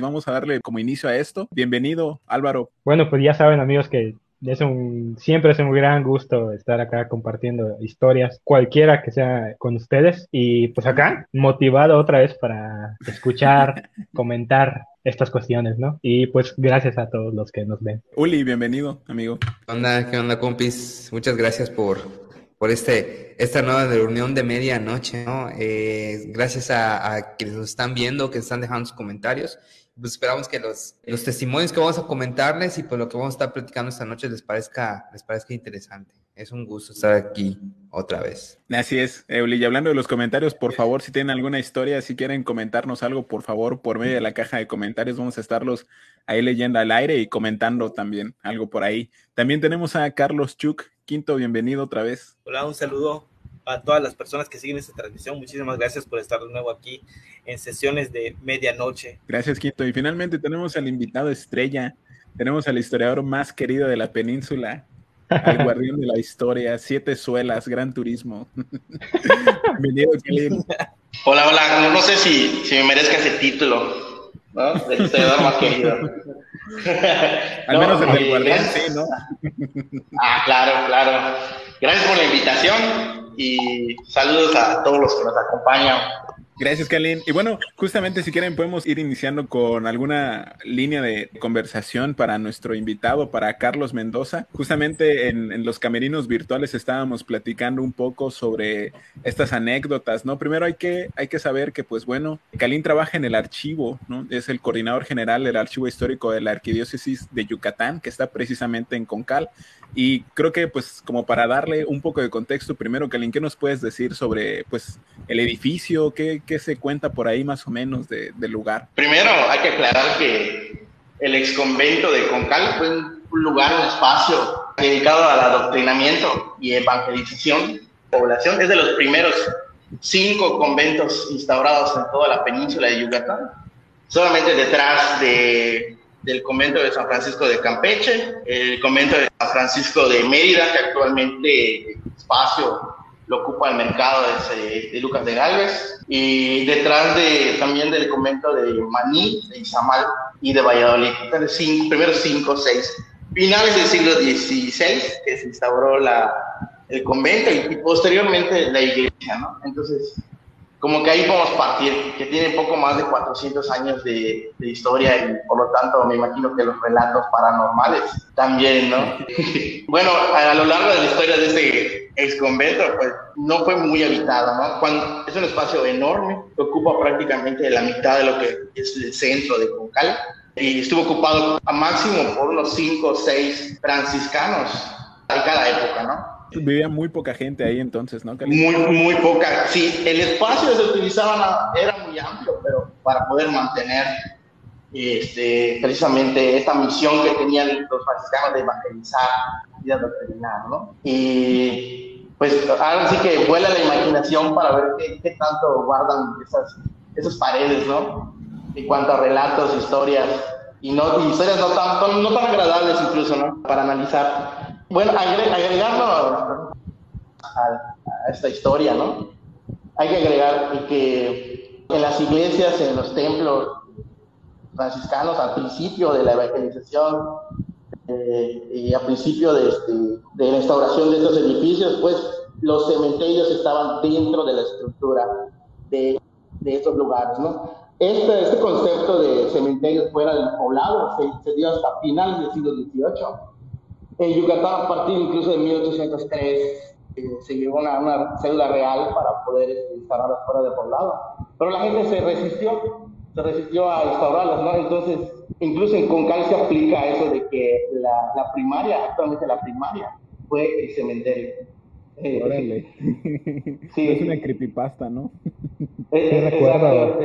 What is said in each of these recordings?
y vamos a darle como inicio a esto. Bienvenido, Álvaro. Bueno, pues ya saben amigos que es un, siempre es un gran gusto estar acá compartiendo historias, cualquiera que sea con ustedes. Y pues acá, motivado otra vez para escuchar, comentar estas cuestiones, ¿no? Y pues gracias a todos los que nos ven. Uli, bienvenido, amigo. ¿Qué onda, qué onda, compis? Muchas gracias por, por este, esta nueva reunión de medianoche, ¿no? Eh, gracias a, a quienes nos están viendo, que están dejando sus comentarios pues esperamos que los, los testimonios que vamos a comentarles y por lo que vamos a estar platicando esta noche les parezca, les parezca interesante. Es un gusto estar aquí otra vez. Así es, Euli. Y hablando de los comentarios, por favor, si tienen alguna historia, si quieren comentarnos algo, por favor, por medio de la caja de comentarios, vamos a estarlos ahí leyendo al aire y comentando también algo por ahí. También tenemos a Carlos Chuk. Quinto, bienvenido otra vez. Hola, un saludo a todas las personas que siguen esta transmisión. Muchísimas gracias por estar de nuevo aquí en sesiones de medianoche. Gracias, Quinto. Y finalmente tenemos al invitado estrella, tenemos al historiador más querido de la península, al guardián de la historia, Siete Suelas, Gran Turismo. Bienvenido, Hola, hola. No sé si, si me merezca ese título, ¿no? De historiador más querido. Al menos el del guardián, sí, ¿no? ah, claro, claro. Gracias por la invitación y saludos a todos los que nos acompañan Gracias, Kalin. Y bueno, justamente si quieren podemos ir iniciando con alguna línea de conversación para nuestro invitado, para Carlos Mendoza. Justamente en, los camerinos virtuales estábamos platicando un poco sobre estas anécdotas, ¿no? Primero hay que, hay que saber que, pues bueno, Kalin trabaja en el archivo, ¿no? Es el coordinador general del archivo histórico de la Arquidiócesis de Yucatán, que está precisamente en Concal. Y creo que, pues, como para darle un poco de contexto, primero, Kalin, ¿qué nos puedes decir sobre, pues, el edificio? ¿Qué, ¿Qué se cuenta por ahí más o menos de, del lugar? Primero hay que aclarar que el ex convento de Concal fue un lugar, un espacio dedicado al adoctrinamiento y evangelización de población. Es de los primeros cinco conventos instaurados en toda la península de Yucatán. Solamente detrás de, del convento de San Francisco de Campeche, el convento de San Francisco de Mérida, que actualmente espacio lo ocupa el mercado de, de, Lucas de Galvez, y detrás de, también del convento de Maní, de Izamal y de Valladolid. Cinco, primeros cinco, seis. Finales del siglo XVI, que se instauró la, el convento y, y posteriormente la iglesia, ¿no? Entonces, como que ahí podemos partir, que tiene poco más de 400 años de, de, historia y por lo tanto me imagino que los relatos paranormales también, ¿no? bueno, a, a, lo largo de la historia de este ex convento, pues no fue muy habitado, ¿no? Cuando, es un espacio enorme que ocupa prácticamente la mitad de lo que es el centro de Concal y estuvo ocupado a máximo por unos 5 o 6 franciscanos en cada época, ¿no? Vivía muy poca gente ahí entonces, ¿no? Muy, muy poca. Sí, el espacio se utilizaba, era muy amplio, pero para poder mantener este, precisamente esta misión que tenían los franciscanos de evangelizar y adoctrinar, ¿no? Y pues ahora sí que vuela la imaginación para ver qué, qué tanto guardan esas, esas paredes, ¿no? En cuanto a relatos, historias, y, no, historias no tan, no tan agradables incluso, ¿no? Para analizar. Bueno, agregarlo a, a, esta historia, ¿no? Hay que agregar que en las iglesias, en los templos franciscanos, al principio de la evangelización eh, y al principio de, este, de la instauración de estos edificios, pues los cementerios estaban dentro de la estructura de, de estos lugares, ¿no? Este, este concepto de cementerios fuera del poblado se, se dio hasta finales del siglo XVIII en Yucatán, a partir incluso de 1803, eh, se llevó una, una, cédula real para poder este, instalarlas fuera de poblado. Pero la gente se resistió, se resistió a instaurarlas, ¿no? Entonces, incluso en Concal se aplica eso de que la primaria, actualmente la primaria, fue el cementerio. Eh, Órale. Sí. Es una creepypasta, ¿no? Eh, sí, recuerdo,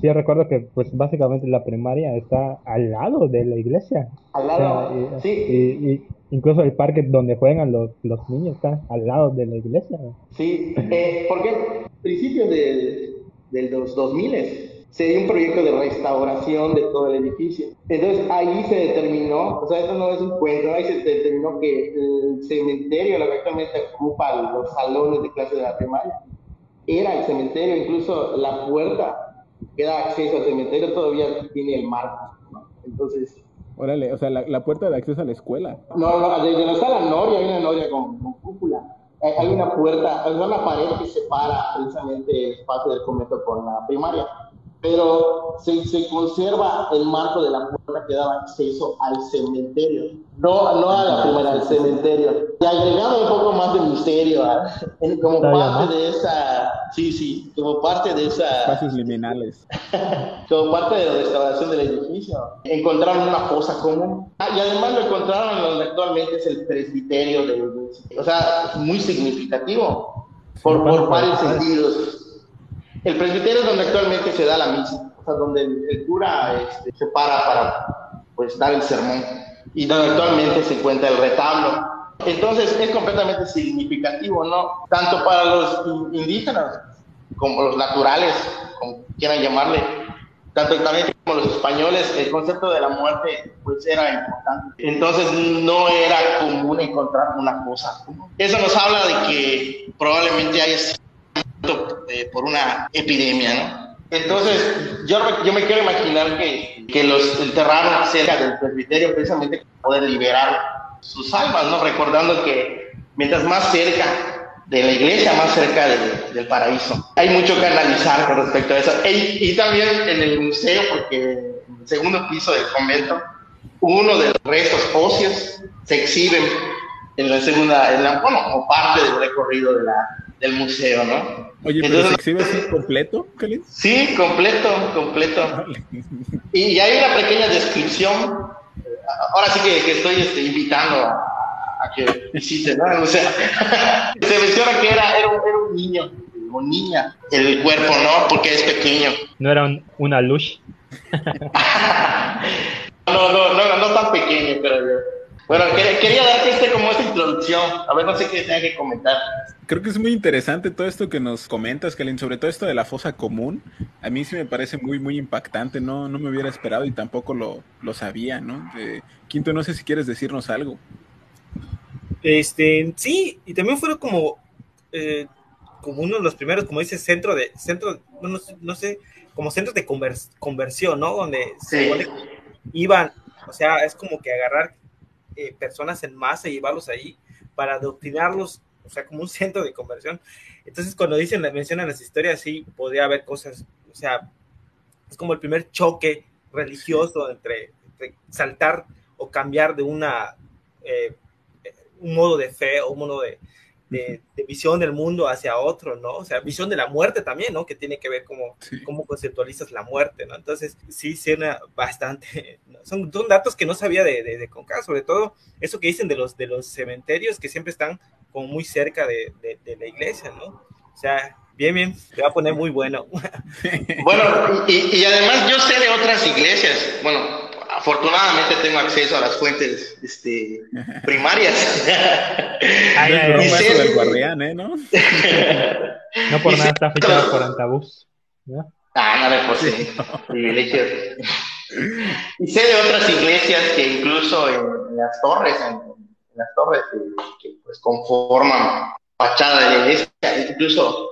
sí, recuerdo que pues básicamente la primaria está al lado de la iglesia. Al lado, o sea, y, sí. Y, y incluso el parque donde juegan los, los niños está al lado de la iglesia. Sí, eh, porque principios de, de los 2000 se dio un proyecto de restauración de todo el edificio. Entonces ahí se determinó, o sea, esto no es un cuento, ahí se determinó que el cementerio, lo que actualmente ocupa los salones de clase de la primaria, era el cementerio, incluso la puerta que da acceso al cementerio todavía tiene el marco. ¿no? Entonces, Órale, o sea, la, la puerta de acceso a la escuela. no, no, desde la sala Noria hay una Noria con, con cúpula. Hay, hay una puerta, hay una pared que separa precisamente el espacio del convento con la primaria. Pero se, se conserva el marco de la puerta que daba acceso al cementerio. No, no a la primaria, al cementerio. Y agregado un poco más de misterio, ¿ah? En- como parte de esa, sí, sí, como parte de esa, Espacios liminales. como parte de la restauración del edificio. Encontraron una fosa común. Ah, y además lo encontraron en donde actualmente es el presbiterio de O sea, muy significativo por, por varios sentidos. El presbiterio es donde actualmente se da la misa, o sea, donde el, cura este, se para para pues, dar el sermón y donde actualmente se encuentra el retablo. Entonces es completamente significativo, ¿no? Tanto para los in- indígenas como los naturales, como quieran llamarle, tanto también como los españoles, el concepto de la muerte pues era importante. Entonces no era común encontrar una cosa. Eso nos habla de que probablemente haya eh, por una epidemia, ¿no? Entonces yo, yo me quiero imaginar que, que los enterraron cerca del presbiterio precisamente para poder liberar sus almas, ¿no? Recordando que mientras más cerca de la iglesia, más cerca de- del paraíso. Hay mucho que analizar con respecto a eso. E- y también en el museo, porque en el segundo piso del convento, uno de los restos óseos se exhiben en la segunda, en la, bueno, como parte del recorrido de la, del museo, ¿no? Oye, pero Entonces- se exhibe así completo, Kalin? Sí, completo, completo. Y, y hay una pequeña descripción. Ahora sí que, que estoy este, invitando a, a que visiten, ¿no? O sea, se menciona que era, era, un, era un niño o niña el cuerpo, ¿no? Porque es pequeño. No era un- una luz. No, no, no, no tan pequeño, pero yo. Bueno, quería, quería darte este como esta introducción. A ver, no sé qué tenga que comentar. Creo que es muy interesante todo esto que nos comentas, Kalin, sobre todo esto de la fosa común. A mí sí me parece muy, muy impactante. No, no me hubiera esperado y tampoco lo, lo sabía, ¿no? Eh, Quinto, no sé si quieres decirnos algo. Este, sí, y también fueron como, eh, como uno de los primeros, como dice, centro de, centro, no, no sé- no sé, como centros de convers- conversión, ¿no? Donde se Sí. iban, o sea, es como que agarrar eh, personas en masa y llevarlos ahí para adoctrinarlos, o sea, como un centro de conversión. Entonces, cuando dicen, mencionan las historias, sí, podría haber cosas, o sea, es como el primer choque religioso entre, entre saltar o cambiar de una eh, un modo de fe o un modo de, de, de visión del mundo hacia otro, ¿no? O sea, visión de la muerte también, ¿no? Que tiene que ver cómo, Sí. cómo conceptualizas la muerte, ¿no? Entonces, sí, suena bastante, son, son datos que no sabía de, de, de Conca, sobre todo eso que dicen de los, de los cementerios que siempre están como muy cerca de, de, de la iglesia, ¿no? O sea, bien, bien, te va a poner muy bueno. Bueno, y, y además yo sé de otras iglesias. Bueno, afortunadamente tengo acceso a las fuentes este, primarias. Ay, No es ay, y sé- del guardián, ¿eh? ¿no? No por Y nada está fichado por Antabús. ¿no? Ah, no, pues sí, privilegios. Y sé de otras iglesias que incluso en, en las torres, en, en las torres que, que, pues conforman fachada de la iglesia, incluso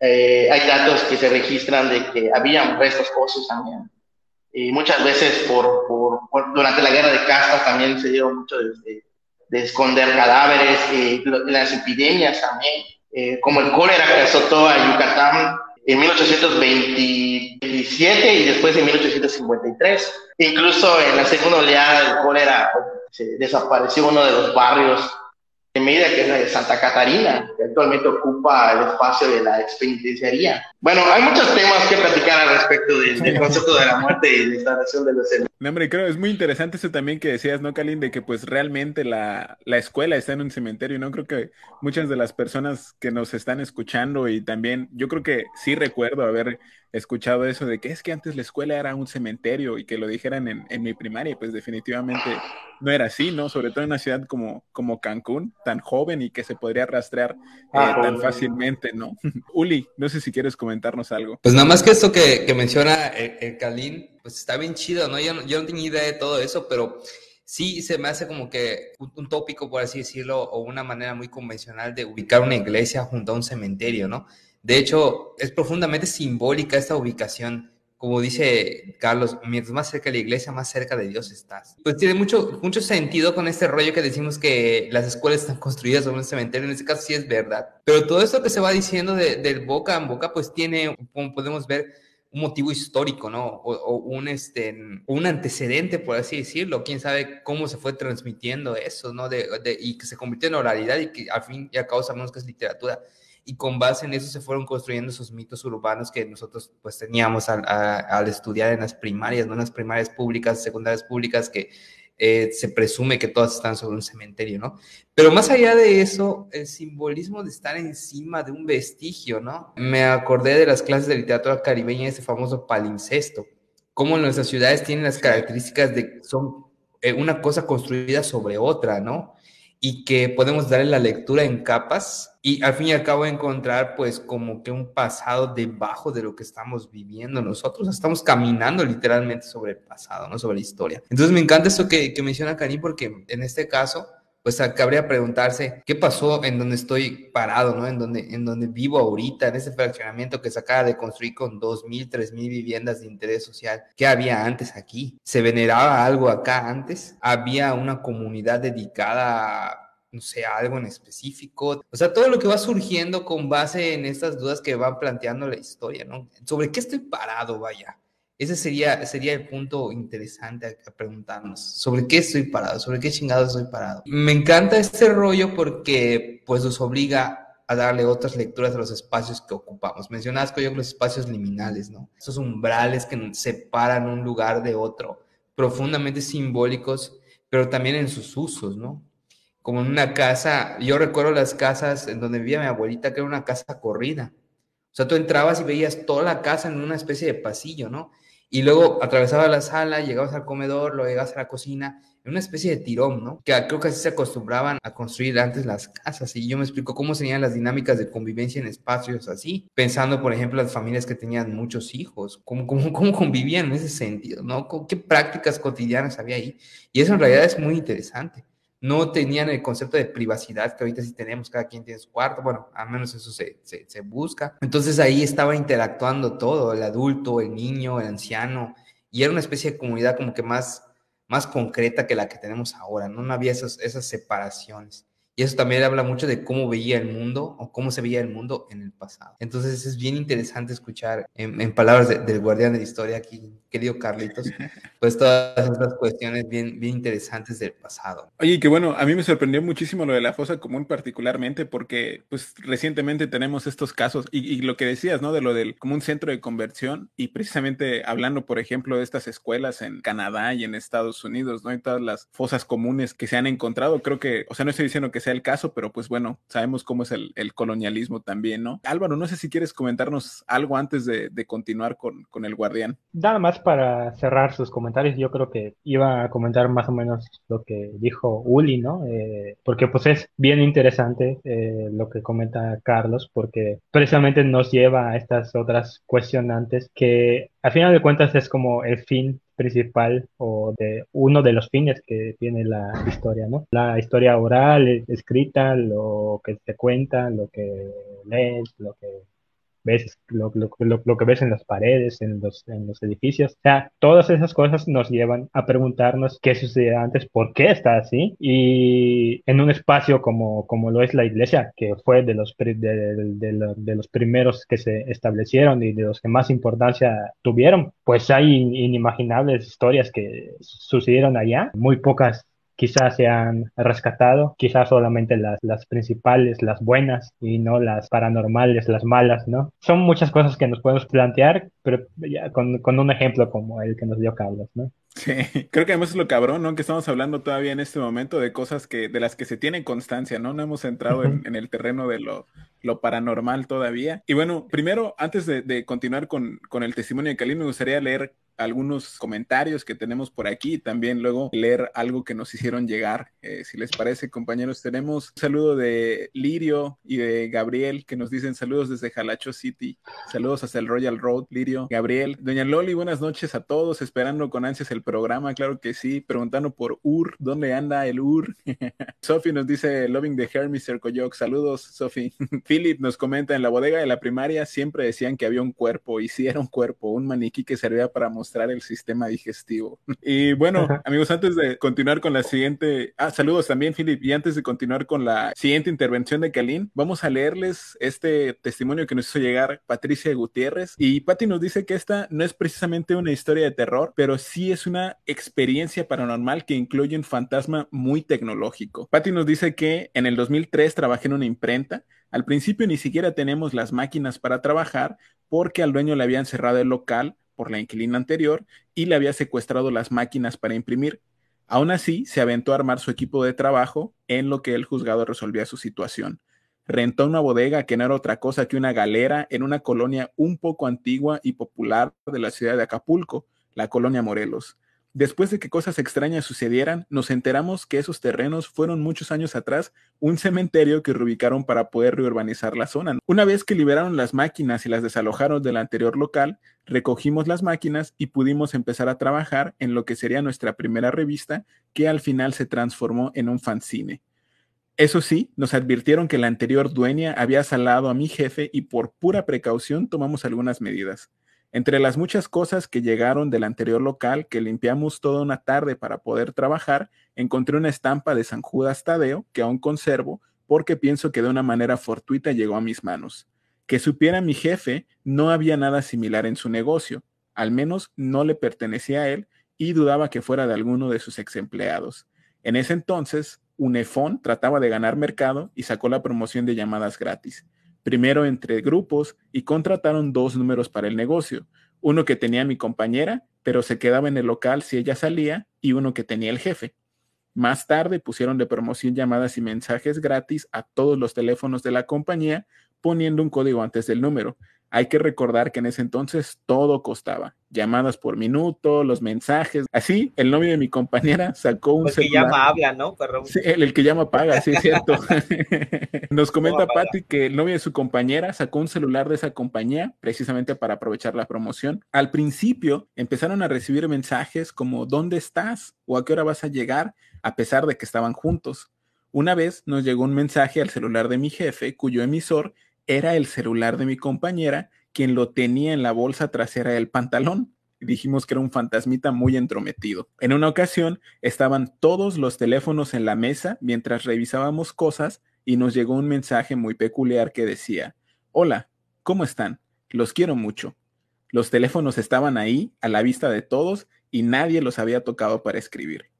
eh, hay datos que se registran de que habían restos óseos también. Y muchas veces por, por, durante la guerra de castas también se dio mucho de, de- de esconder cadáveres, las epidemias también, eh, como el cólera que azotó a Yucatán en 1827 y después en 1853. Incluso en la segunda oleada del cólera pues, se desapareció uno de los barrios Mérida, que es la de Santa Catarina, que actualmente ocupa el espacio de la expenitenciaría. Bueno, hay muchos temas que platicar al respecto del, del concepto de la muerte y la instalación de los. No, hombre, creo es muy interesante eso también que decías, ¿no, Kalin? De que pues realmente la, la escuela está en un cementerio, ¿no? Creo que muchas de las personas que nos están escuchando y también, yo creo que sí recuerdo haber escuchado eso de que es que antes la escuela era un cementerio y que lo dijeran en, en mi primaria, pues definitivamente no era así, ¿no? Sobre todo en una ciudad como, como Cancún, tan joven y que se podría rastrear eh, Ah, tan joven. fácilmente, ¿no? Uli, no sé si quieres comentarnos algo. Pues nada más que esto que, que menciona el, el Kalin, pues está bien chido, ¿no? Yo, no- yo no tenía idea de todo eso, pero sí se me hace como que un, un tópico, por así decirlo, o una manera muy convencional de ubicar una iglesia junto a un cementerio, ¿no? De hecho, es profundamente simbólica esta ubicación como dice Carlos, mientras más cerca de la iglesia, más cerca de Dios estás. Pues tiene mucho, mucho sentido con este rollo que decimos que las escuelas están construidas sobre un cementerio, en este caso sí es verdad. Pero todo esto que se va diciendo de, boca en boca, pues tiene, como podemos ver, un motivo histórico, ¿no? O, un, este, un antecedente, por así decirlo. Quién sabe cómo se fue transmitiendo eso, ¿no? De, y que se convirtió en oralidad y que al fin y al cabo sabemos que es literatura y con base en eso se fueron construyendo esos mitos urbanos que nosotros pues teníamos al, al estudiar en las primarias, ¿no? En las primarias públicas, secundarias públicas, que eh, se presume que todas están sobre un cementerio, ¿no? Pero más allá de eso, el simbolismo de estar encima de un vestigio, ¿no? Me acordé de las clases de literatura caribeña, ese famoso palincesto, cómo nuestras ciudades tienen las características de son eh, una cosa construida sobre otra, ¿no? Y que podemos darle la lectura en capas y al fin y al cabo encontrar pues como que un pasado debajo de lo que estamos viviendo nosotros, estamos caminando literalmente sobre el pasado, no sobre la historia. Entonces me encanta eso que, que menciona Karim porque en este caso pues cabría preguntarse qué pasó en donde estoy parado, ¿no? En donde, en donde vivo ahorita, en ese fraccionamiento que se acaba de construir con 2.000, 3.000 viviendas de interés social. ¿Qué había antes aquí? ¿Se veneraba algo acá antes? ¿Había una comunidad dedicada a no sé, algo en específico. O sea, todo lo que va surgiendo con base en estas dudas que van planteando la historia, ¿no? ¿Sobre qué estoy parado, vaya? Ese sería, sería el punto interesante a, preguntarnos. ¿Sobre qué estoy parado? ¿Sobre qué chingado estoy parado? Me encanta este rollo porque pues nos obliga a darle otras lecturas a los espacios que ocupamos. Mencionabas, yo, los espacios liminales, ¿no? Esos umbrales que separan un lugar de otro, profundamente simbólicos, pero también en sus usos, ¿no? Como en una casa, yo recuerdo las casas en donde vivía mi abuelita, que era una casa corrida. O sea, tú entrabas y veías toda la casa en una especie de pasillo, ¿no? Y luego atravesabas la sala, llegabas al comedor, luego llegabas a la cocina, en una especie de tirón, ¿no? Que creo que así se acostumbraban a construir antes las casas. Y yo me explico cómo serían las dinámicas de convivencia en espacios así, pensando, por ejemplo, las familias que tenían muchos hijos, cómo, cómo, cómo convivían en ese sentido, ¿no? ¿Qué prácticas cotidianas había ahí? Y eso en realidad es muy interesante no tenían el concepto de privacidad que ahorita sí tenemos, cada quien tiene su cuarto, bueno, al menos eso se, se, busca. Entonces ahí estaba interactuando todo, el adulto, el niño, el anciano, y era una especie de comunidad como que más, más concreta que la que tenemos ahora, no, no había esas, esas separaciones. Y eso también habla mucho de cómo veía el mundo o cómo se veía el mundo en el pasado. Entonces es bien interesante escuchar en, palabras del guardián de la historia aquí, querido Carlitos, pues todas estas cuestiones bien, bien interesantes del pasado. Oye, que bueno, a mí me sorprendió muchísimo lo de la fosa común particularmente porque pues recientemente tenemos estos casos y, lo que decías, ¿no? De lo del como un centro de conversión y precisamente hablando, por ejemplo, de estas escuelas en Canadá y en Estados Unidos, ¿no? Y todas las fosas comunes que se han encontrado, creo que, o sea, no estoy diciendo que sea el caso, pero pues bueno, sabemos cómo es el, colonialismo también, ¿no? Álvaro, no sé si quieres comentarnos algo antes de, continuar con, con, el guardián. Nada más para cerrar sus comentarios, yo creo que iba a comentar más o menos lo que dijo Uli, ¿no? Eh, porque pues es bien interesante eh, lo que comenta Carlos, porque precisamente nos lleva a estas otras cuestionantes que al final de cuentas es como el fin principal o de uno de los fines que tiene la historia, ¿no? La historia oral, escrita, lo que se cuenta, lo que lees, lo que ves lo, lo, lo, que ves en las paredes, en los, en los edificios. O sea, todas esas cosas nos llevan a preguntarnos qué sucedió antes, por qué está así. Y en un espacio como, como lo es la iglesia, que fue de los, de, de, de los primeros que se establecieron y de los que más importancia tuvieron, pues hay inimaginables historias que sucedieron allá, muy pocas quizás se han rescatado, quizás solamente las, las principales, las buenas y no las paranormales, las malas, ¿no? Son muchas cosas que nos podemos plantear, pero ya con, con un ejemplo como el que nos dio Carlos, ¿no? Sí, creo que además es lo cabrón, ¿no? Que estamos hablando todavía en este momento de cosas que, de las que se tiene constancia, ¿no? No hemos entrado en, en el terreno de lo, lo paranormal todavía. Y bueno, primero, antes de, de continuar con, con, el testimonio de Kalin, me gustaría leer algunos comentarios que tenemos por aquí y también luego leer algo que nos hicieron llegar. Eh, si les parece, compañeros, tenemos un saludo de Lirio y de Gabriel que nos dicen saludos desde Jalacho City. Saludos hasta el Royal Road, Lirio, Gabriel. Doña Loli, buenas noches a todos, esperando con ansias el programa, claro que sí, preguntando por Ur, ¿dónde anda el Ur? Sophie nos dice Loving the Hair, Mr. Coyoc. Saludos, Sophie. Philip nos comenta en la bodega de la primaria siempre decían que había un cuerpo y un cuerpo, un maniquí que servía para mostrar el sistema digestivo. Y bueno, amigos, antes de continuar con la siguiente, ah, saludos también, Philip, y antes de continuar con la siguiente intervención de Kalin, vamos a leerles este testimonio que nos hizo llegar Patricia Gutiérrez. Y Patti nos dice que esta no es precisamente una historia de terror, pero sí es una experiencia paranormal que incluye un fantasma muy tecnológico. Patti nos dice que en el 2003 trabajé en una imprenta. Al principio ni siquiera tenemos las máquinas para trabajar porque al dueño le habían cerrado el local por la inquilina anterior y le había secuestrado las máquinas para imprimir. Aún así, se aventó a armar su equipo de trabajo en lo que el juzgado resolvía su situación. Rentó una bodega que no era otra cosa que una galera en una colonia un poco antigua y popular de la ciudad de Acapulco, la colonia Morelos. Después de que cosas extrañas sucedieran, nos enteramos que esos terrenos fueron muchos años atrás un cementerio que reubicaron para poder reurbanizar la zona. Una vez que liberaron las máquinas y las desalojaron del anterior local, recogimos las máquinas y pudimos empezar a trabajar en lo que sería nuestra primera revista, que al final se transformó en un fanzine. Eso sí, nos advirtieron que la anterior dueña había salado a mi jefe y por pura precaución tomamos algunas medidas. Entre las muchas cosas que llegaron del anterior local que limpiamos toda una tarde para poder trabajar, encontré una estampa de San Judas Tadeo que aún conservo porque pienso que de una manera fortuita llegó a mis manos. Que supiera mi jefe, no había nada similar en su negocio, al menos no le pertenecía a él y dudaba que fuera de alguno de sus ex empleados. En ese entonces, Unefón trataba de ganar mercado y sacó la promoción de llamadas gratis primero entre grupos y contrataron dos números para el negocio, uno que tenía mi compañera, pero se quedaba en el local si ella salía, y uno que tenía el jefe. Más tarde pusieron de promoción llamadas y mensajes gratis a todos los teléfonos de la compañía, poniendo un código antes del número. Hay que recordar que en ese entonces todo costaba. Llamadas por minuto, los mensajes. Así, el novio de mi compañera sacó un el que llama habla, ¿no? Sí, el, que llama paga, sí, es cierto. Nos comenta Patti que el novio de su compañera sacó un celular de esa compañía precisamente para aprovechar la promoción. Al principio empezaron a recibir mensajes como ¿dónde estás? o ¿a qué hora vas a llegar? a pesar de que estaban juntos. Una vez nos llegó un mensaje al celular de mi jefe cuyo emisor era el celular de mi compañera, quien lo tenía en la bolsa trasera del pantalón. Dijimos que era un fantasmita muy entrometido. En una ocasión estaban todos los teléfonos en la mesa mientras revisábamos cosas y nos llegó un mensaje muy peculiar que decía, Hola, ¿cómo están? Los quiero mucho. Los teléfonos estaban ahí, a la vista de todos, y nadie los había tocado para escribir.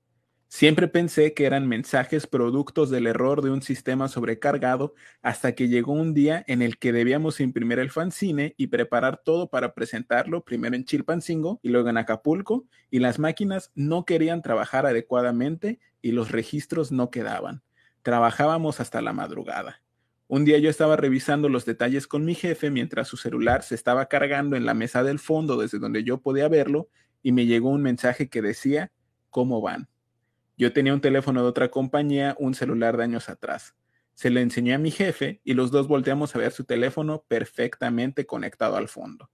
Siempre pensé que eran mensajes productos del error de un sistema sobrecargado hasta que llegó un día en el que debíamos imprimir el fanzine y preparar todo para presentarlo primero en Chilpancingo y luego en Acapulco y las máquinas no querían trabajar adecuadamente y los registros no quedaban. Trabajábamos hasta la madrugada. Un día yo estaba revisando los detalles con mi jefe mientras su celular se estaba cargando en la mesa del fondo desde donde yo podía verlo y me llegó un mensaje que decía, ¿cómo van? Yo tenía un teléfono de otra compañía, un celular de años atrás. Se le enseñé a mi jefe y los dos volteamos a ver su teléfono perfectamente conectado al fondo.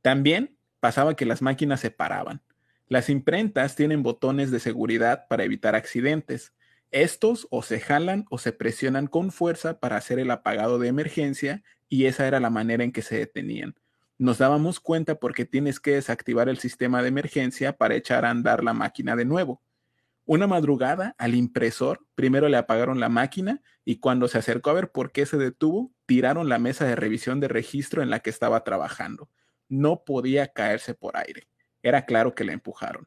También pasaba que las máquinas se paraban. Las imprentas tienen botones de seguridad para evitar accidentes. Estos o se jalan o se presionan con fuerza para hacer el apagado de emergencia y esa era la manera en que se detenían. Nos dábamos cuenta porque tienes que desactivar el sistema de emergencia para echar a andar la máquina de nuevo. Una madrugada al impresor primero le apagaron la máquina y cuando se acercó a ver por qué se detuvo, tiraron la mesa de revisión de registro en la que estaba trabajando. No podía caerse por aire. Era claro que la empujaron.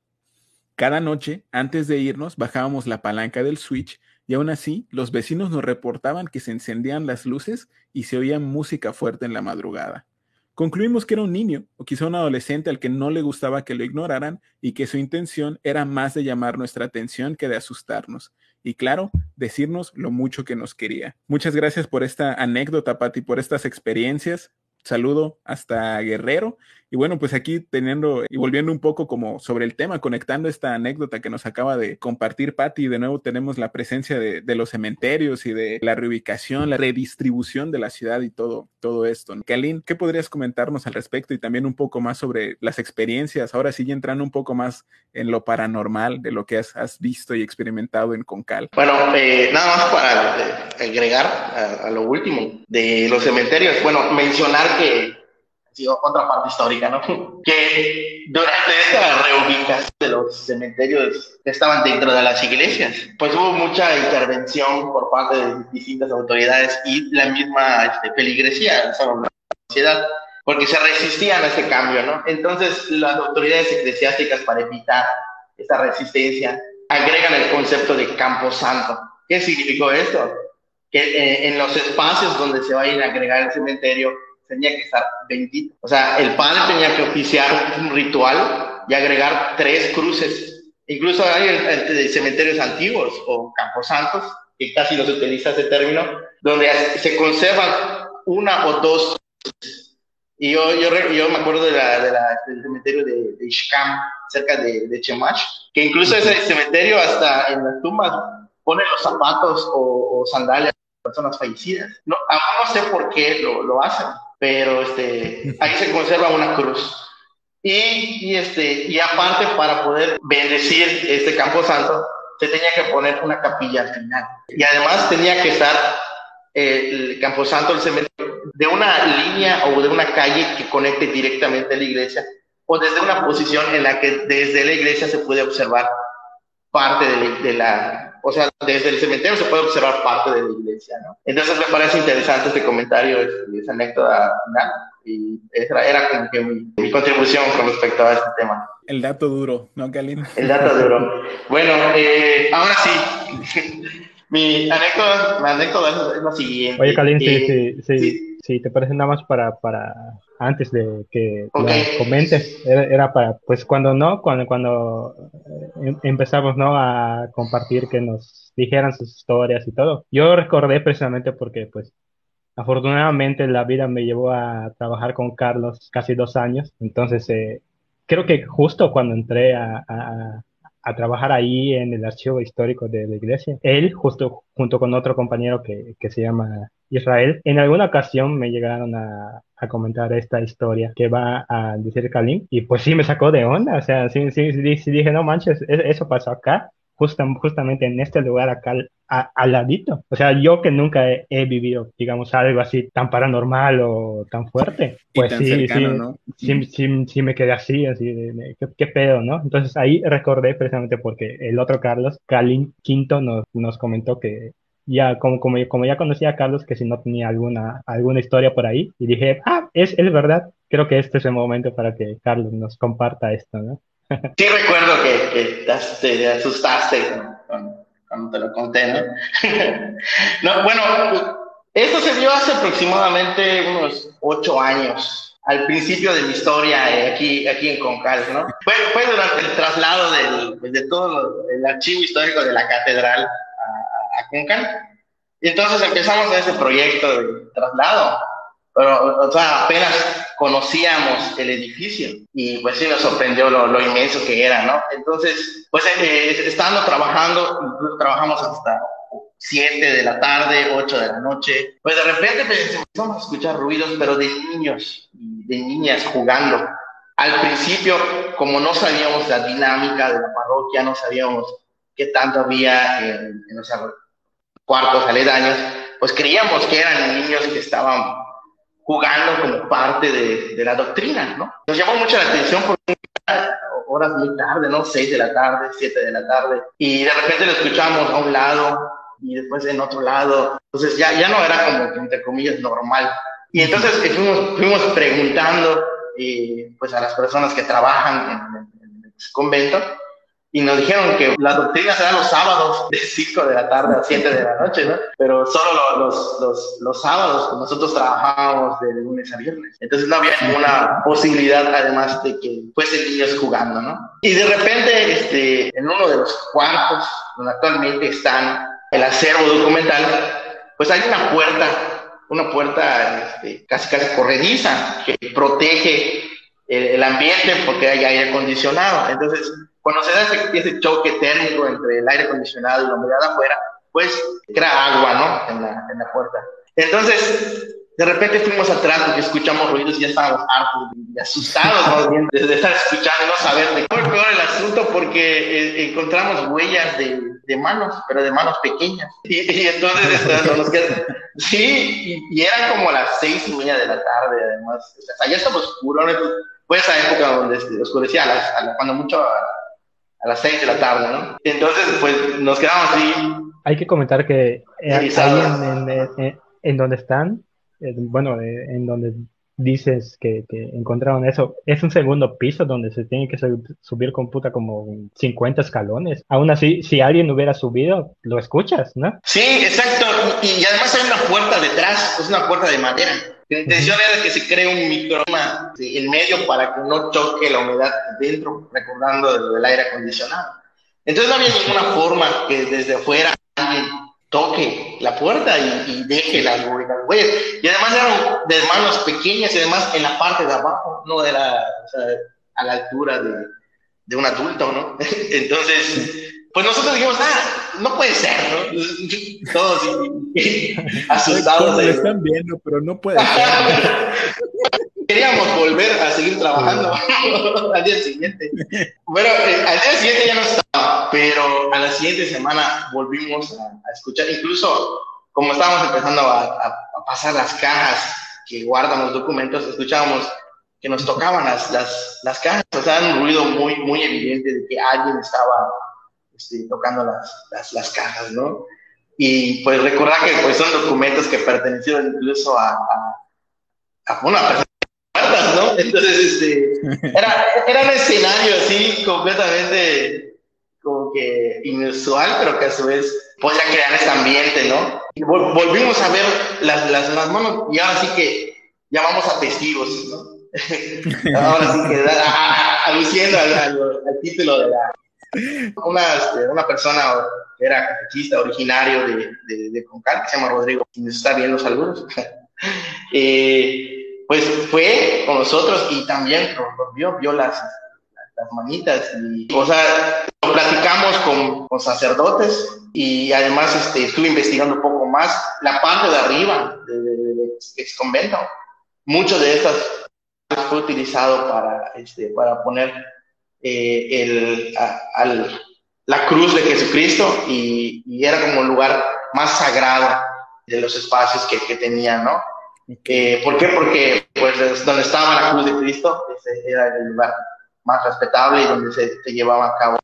Cada noche, antes de irnos, bajábamos la palanca del switch y aún así los vecinos nos reportaban que se encendían las luces y se oía música fuerte en la madrugada. Concluimos que era un niño o quizá un adolescente al que no le gustaba que lo ignoraran y que su intención era más de llamar nuestra atención que de asustarnos. Y claro, decirnos lo mucho que nos quería. Muchas gracias por esta anécdota, Patti, por estas experiencias. saludo hasta Guerrero. Y bueno, pues aquí teniendo y volviendo un poco como sobre el tema, conectando esta anécdota que nos acaba de compartir Patti, de nuevo tenemos la presencia de, los cementerios y de la reubicación, la redistribución de la ciudad y todo, todo esto. Kalin, ¿qué podrías comentarnos al respecto y también un poco más sobre las experiencias? Ahora sí, entrando un poco más en lo paranormal de lo que has, visto y experimentado en Concal. Bueno, eh, nada más para eh, agregar a lo último de los cementerios. Bueno, mencionar que otra parte histórica, ¿no? Que durante esta reubicación de los cementerios que estaban dentro de las iglesias, pues hubo mucha intervención por parte de distintas autoridades y la misma este, feligresía, la sociedad, porque se resistían a este cambio, ¿no? Entonces, las autoridades eclesiásticas, para evitar esta resistencia, agregan el concepto de campo santo. ¿Qué significó esto? Que eh, en los espacios donde se va a ir a agregar el cementerio, tenía que estar bendito. O sea, el padre tenía que oficiar un ritual y agregar tres cruces. Incluso hay cementerios antiguos o camposantos, que casi no se utiliza ese término, donde se conservan una o dos cruces. Y yo, yo, yo me acuerdo de la, de la, del cementerio de, de Ishkam, cerca de, de, Chemach, que incluso ese cementerio hasta en las tumbas pone los zapatos o, o sandalias de personas fallecidas. No, aún no sé por qué lo, lo hacen, pero este, ahí se conserva una cruz. Y, y, este, y aparte, para poder bendecir este campo santo, se tenía que poner una capilla al final. Y además tenía que estar eh, el campo santo, el cementerio, de una línea o de una calle que conecte directamente a la iglesia, o desde una posición en la que desde la iglesia se puede observar parte de la, o sea, desde el cementerio se puede observar parte de la iglesia, ¿no? Entonces me parece interesante este comentario, esa anécdota final, y esa era como que mi, contribución con respecto a este tema. El dato duro, ¿no, Kalin? El dato duro. Bueno, eh, ahora sí, mi anécdota, mi anécdota es la siguiente. Oye, Kalin, sí, sí, sí, sí, te parece nada más para, para antes de que lo comentes, era, para, pues cuando no, cuando, cuando eh, em, empezamos ¿no? a compartir que nos dijeran sus historias y todo. Yo recordé precisamente porque pues afortunadamente la vida me llevó a trabajar con Carlos casi dos años, entonces eh, creo que justo cuando entré a, a, a, trabajar ahí en el archivo histórico de la iglesia, él justo junto con otro compañero que, que se llama Israel, en alguna ocasión me llegaron a, a comentar esta historia que va a decir Kalim y pues sí me sacó de onda, o sea, sí, sí, sí, dije, no manches, e-, eso pasó acá, justamente en este lugar acá al ladito. O sea, yo que nunca he, vivido, digamos, algo así tan paranormal o tan fuerte, pues sí, sí, sí, sí, me quedé así, así, de, ¿qué, pedo, ¿no? Entonces ahí recordé precisamente porque el otro Carlos, Kalim Quinto, nos, nos comentó que ya como, como, como ya conocía a Carlos, que si no tenía alguna, alguna historia por ahí, y dije, ah, es, es verdad, creo que este es el momento para que Carlos nos comparta esto, ¿no? Sí recuerdo que, que te, asustaste cuando, te lo conté, ¿no? no, bueno, esto se dio hace aproximadamente unos ocho años, al principio de mi historia eh, aquí, aquí en Concal, ¿no? Fue, fue durante el traslado del, de todo el archivo histórico de la catedral Y entonces empezamos ese proyecto de traslado. Pero, o sea, apenas conocíamos el edificio y pues sí nos sorprendió lo, lo inmenso que era, ¿no? Entonces, pues eh, estando trabajando, trabajamos hasta 7 de la tarde, 8 de la noche, pues de repente pues, empezamos a escuchar ruidos, pero de niños y de niñas jugando. Al principio, como no sabíamos la dinámica de la parroquia, no sabíamos qué tanto había en, en los cuartos aledaños, pues creíamos que eran niños que estaban jugando como parte de, de la doctrina, ¿no? Nos llamó mucho la atención porque horas muy tarde, ¿no? Seis de la tarde, siete de la tarde, y de repente lo escuchamos a un lado y después en otro lado, entonces ya, ya no era como, entre comillas, normal. Y entonces fuimos, fuimos preguntando eh, pues a las personas que trabajan en el convento, y nos dijeron que la doctrina será los sábados de 5 de la tarde a 7 de la noche, ¿no? Pero solo los, los, los sábados, nosotros trabajábamos de lunes a viernes. Entonces no había ninguna posibilidad, además de que fuesen niños jugando, ¿no? Y de repente, este, en uno de los cuartos donde actualmente están el acervo documental, pues hay una puerta una puerta este, casi casi corrediza que protege el, el, ambiente porque hay aire acondicionado. Entonces, cuando se da ese, ese, choque térmico entre el aire acondicionado y la humedad afuera, pues crea agua, ¿no? En la, en la puerta. Entonces, de repente fuimos atrás porque escuchamos ruidos y ya estábamos hartos y asustados más bien de, estar escuchando y no saber de fue peor el asunto porque eh, encontramos huellas de, de, manos, pero de manos pequeñas. Y, y entonces nos sí, y, y, eran como las seis y media de la tarde además. O sea, ya estaba oscuro, ¿no? fue esa época donde oscurecía a las, a la, cuando mucho a, a, las seis de la tarde, ¿no? Entonces, pues nos quedamos así. Hay que comentar que eh, ahí en, en, en, en donde están eh, bueno, eh, en donde dices que, que, encontraron eso, es un segundo piso donde se tiene que subir con puta como 50 escalones. Aún así, si alguien hubiera subido, lo escuchas, ¿no? Sí, exacto. Y, y además hay una puerta detrás, es una puerta de madera. La intención era que se cree un microclima en medio para que no choque la humedad dentro, recordando del aire acondicionado. Entonces no había ninguna forma que desde afuera alguien toque la puerta y, y deje las, las huellas. Y además eran de manos pequeñas y además en la parte de abajo, no era o sea, a la altura de, de, un adulto, ¿no? Entonces, pues nosotros dijimos, ah, no puede ser, ¿no? Todos asustados. Lo están viendo, pero no puede ser. Queríamos volver a seguir trabajando al día siguiente. Bueno, eh, al día siguiente ya no estaba, pero a la siguiente semana volvimos a, a escuchar, incluso como estábamos empezando a, a, a, pasar las cajas que guardan los documentos, escuchábamos que nos tocaban las, las, las cajas, o sea, un ruido muy, muy evidente de que alguien estaba este, tocando las, las, las, cajas, ¿no? Y pues recordar que pues, son documentos que pertenecieron incluso a, a una persona ¿no? Entonces, este, era, era un escenario así completamente como que inusual, pero que a su vez podía crear ese ambiente, ¿no? Volvimos a ver las, las, las, manos y ahora sí que llamamos a testigos, ¿no? ahora sí que, aluciendo al, al, al, título de la... Una, este, una persona que era catequista originario de, de, de Concal, que se llama Rodrigo, y nos está viendo saludos. eh, pues fue con nosotros y también nos vio, vio las, las manitas y, o sea, lo platicamos con, con, sacerdotes y además este, estuve investigando un poco más la parte de arriba del de, de, ex convento. Mucho de estas fue utilizado para, este, para poner eh, el, a, al, la cruz de Jesucristo y, y, era como el lugar más sagrado de los espacios que, que tenía, ¿no? Eh, ¿Por qué? Porque pues donde estaba la cruz de Cristo ese era el lugar más respetable y donde se, se llevaba a cabo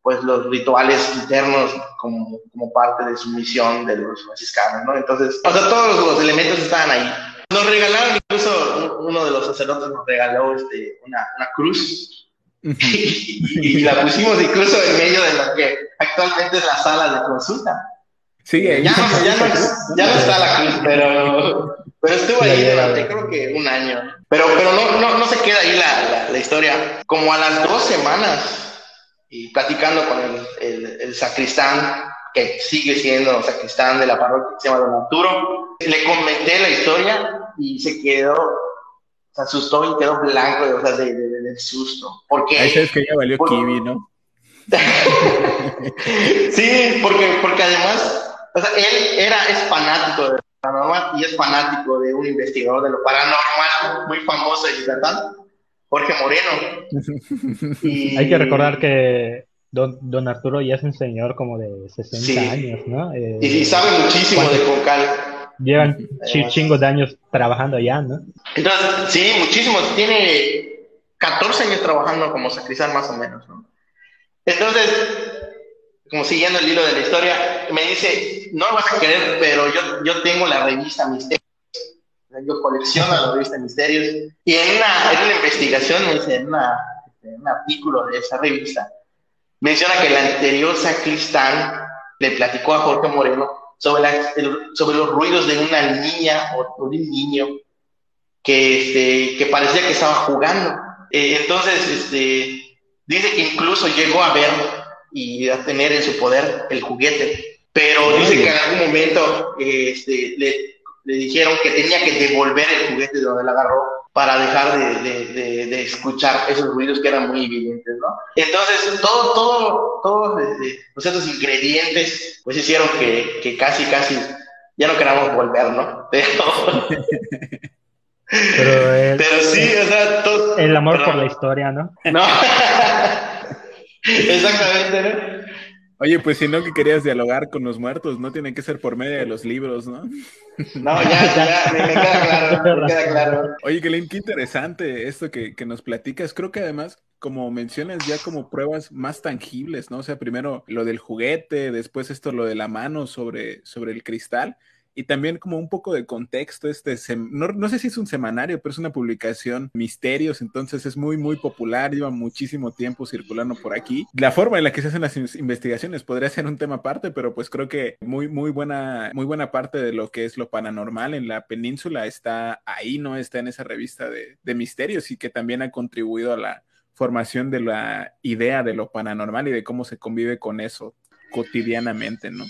pues los rituales internos como, como, parte de su misión de los franciscanos, ¿no? Entonces, o sea, todos los, los elementos estaban ahí. Nos regalaron, incluso uno de los sacerdotes nos regaló este, una, una cruz y, y, la pusimos incluso en medio de lo que actualmente es la sala de consulta. Sí, ya, no, ya, no, ya no está la cruz, pero pero estuvo ahí durante creo que un año. Pero, pero no, no, no se queda ahí la, la, la, historia. Como a las dos semanas, y platicando con el, el, el, sacristán, que sigue siendo sacristán de la parroquia, que se llama Don Arturo, le comenté la historia y se quedó, se asustó y quedó blanco o sea, de, de, del susto. Porque, Ese es que ya valió kiwi, ¿no? sí, porque, porque además, o sea, él era, es fanático de paranormal y es fanático de un investigador de lo paranormal muy famoso y Yucatán, Jorge Moreno. Y... Hay que recordar que don, don, Arturo ya es un señor como de 60 sí. años, ¿no? Eh, y, y, sabe muchísimo de Concal. Llevan ch chingos de años trabajando allá, ¿no? Entonces, sí, muchísimos. Tiene 14 años trabajando como sacristán más o menos, ¿no? Entonces, como siguiendo el hilo de la historia, me dice, no lo vas a querer, pero yo, yo tengo la revista Misterios. Yo colecciono la revista Misterios. Y en una, en una investigación, me dice, en, una, un artículo de esa revista, menciona que el anterior sacristán le platicó a Jorge Moreno sobre, la, sobre los ruidos de una niña o, de un niño que, este, que parecía que estaba jugando. Eh, entonces, este, dice que incluso llegó a ver y a tener en su poder el juguete. Pero dice que en algún momento este, le, le dijeron que tenía que devolver el juguete de donde la agarró para dejar de, de, de, escuchar esos ruidos que eran muy evidentes, ¿no? Entonces, todo, todo, todos pues esos ingredientes, pues hicieron que, que casi, casi ya no queramos volver, ¿no? Pero, Pero sí, o sea, todo, el amor por la historia, ¿no? No. Exactamente, ¿no? Oye, pues si no que querías dialogar con los muertos, no tiene que ser por medio de los libros, ¿no? No, ya, ya, me, queda claro, me queda claro. Oye, Glenn, qué interesante esto que, que nos platicas. Creo que además, como mencionas, ya como pruebas más tangibles, ¿no? O sea, primero lo del juguete, después esto lo de la mano sobre, sobre el cristal y también como un poco de contexto, este, no, no, sé si es un semanario, pero es una publicación Misterios, entonces es muy, muy popular, lleva muchísimo tiempo circulando por aquí. La forma en la que se hacen las investigaciones podría ser un tema aparte, pero pues creo que muy, muy buena, muy buena parte de lo que es lo paranormal en la península está ahí, ¿no? Está en esa revista de, de Misterios y que también ha contribuido a la formación de la idea de lo paranormal y de cómo se convive con eso cotidianamente, ¿no?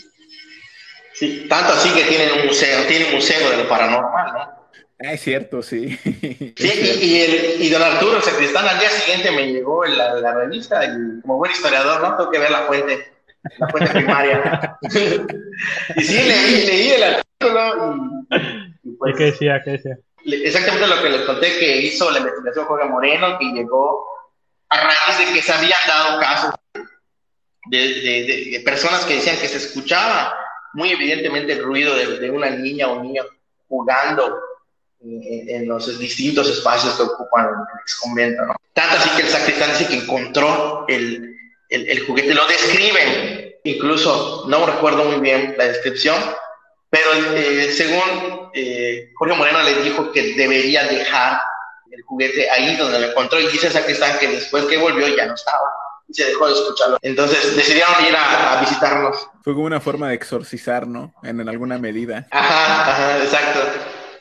Sí, tanto así que tienen un museo, tienen un museo de lo paranormal, ¿no? Ah, es cierto, sí. Sí, y, el, y don Arturo, sacristán, al día siguiente me llegó la, la revista y como buen historiador, ¿no? Tengo que ver la fuente, la fuente primaria. y sí, leí, leí el artículo y... y pues, qué decía? ¿Qué decía? Exactamente lo que les conté que hizo la investigación Jorge Moreno, que llegó a raíz de que se habían dado casos de, de, de personas que decían que se escuchaba muy evidentemente el ruido de, una niña o niño jugando en, los distintos espacios que ocupan el ex convento. ¿no? Tanto así que el sacristán dice que encontró el, el, juguete, lo describen, incluso no recuerdo muy bien la descripción, pero eh, según eh, Jorge Moreno le dijo que debería dejar el juguete ahí donde lo encontró y dice el sacristán que después que volvió ya no estaba se dejó de escucharlo. Entonces decidieron ir a, visitarnos. Fue como una forma de exorcizar, ¿no? En, alguna medida. Ajá, ajá, exacto.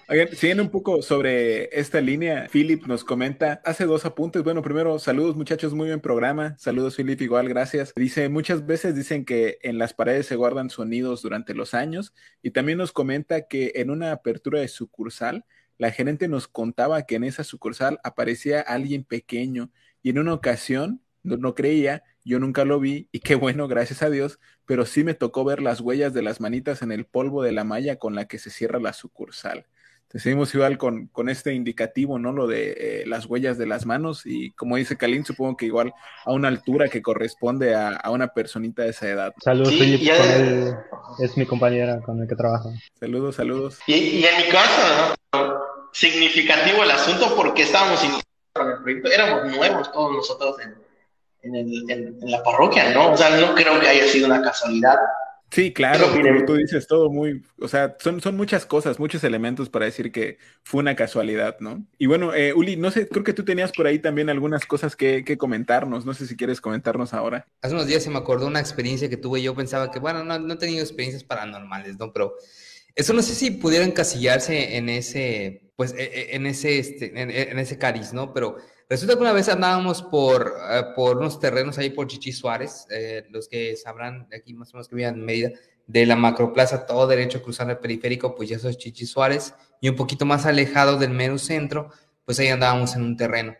Oigan, siguiendo un poco sobre esta línea, Philip nos comenta, hace dos apuntes. Bueno, primero, saludos muchachos, muy buen programa. Saludos Philip, igual, gracias. Dice, muchas veces dicen que en las paredes se guardan sonidos durante los años y también nos comenta que en una apertura de sucursal, la gerente nos contaba que en esa sucursal aparecía alguien pequeño y en una ocasión no, creía, yo nunca lo vi y qué bueno, gracias a Dios, pero sí me tocó ver las huellas de las manitas en el polvo de la malla con la que se cierra la sucursal. Entonces seguimos igual con, con este indicativo, ¿no? Lo de eh, las huellas de las manos y como dice Kalin, supongo que igual a una altura que corresponde a, una personita de esa edad. Saludos, sí, es mi compañera con el que trabajo. Saludos, saludos. Y, en mi caso, ¿no? significativo el asunto porque estábamos con el proyecto, éramos nuevos todos nosotros en, en, la parroquia, ¿no? O sea, no creo que haya sido una casualidad. Sí, claro, como tú dices, todo muy, o sea, son, son muchas cosas, muchos elementos para decir que fue una casualidad, ¿no? Y bueno, eh, Uli, no sé, creo que tú tenías por ahí también algunas cosas que, que, comentarnos, no sé si quieres comentarnos ahora. Hace unos días se me acordó una experiencia que tuve, yo pensaba que, bueno, no, no he tenido experiencias paranormales, ¿no? Pero eso no sé si pudieran encasillarse en ese, pues, e, e, en ese, este, en, en ese cariz, ¿no? Pero Resulta que una vez andábamos por, eh, por unos terrenos ahí por Chichi Suárez, eh, los que sabrán aquí más o menos que vivían en Mérida, de la macroplaza, todo derecho cruzando el periférico, pues ya eso es Chichi Suárez, y un poquito más alejado del mero centro, pues ahí andábamos en un terreno.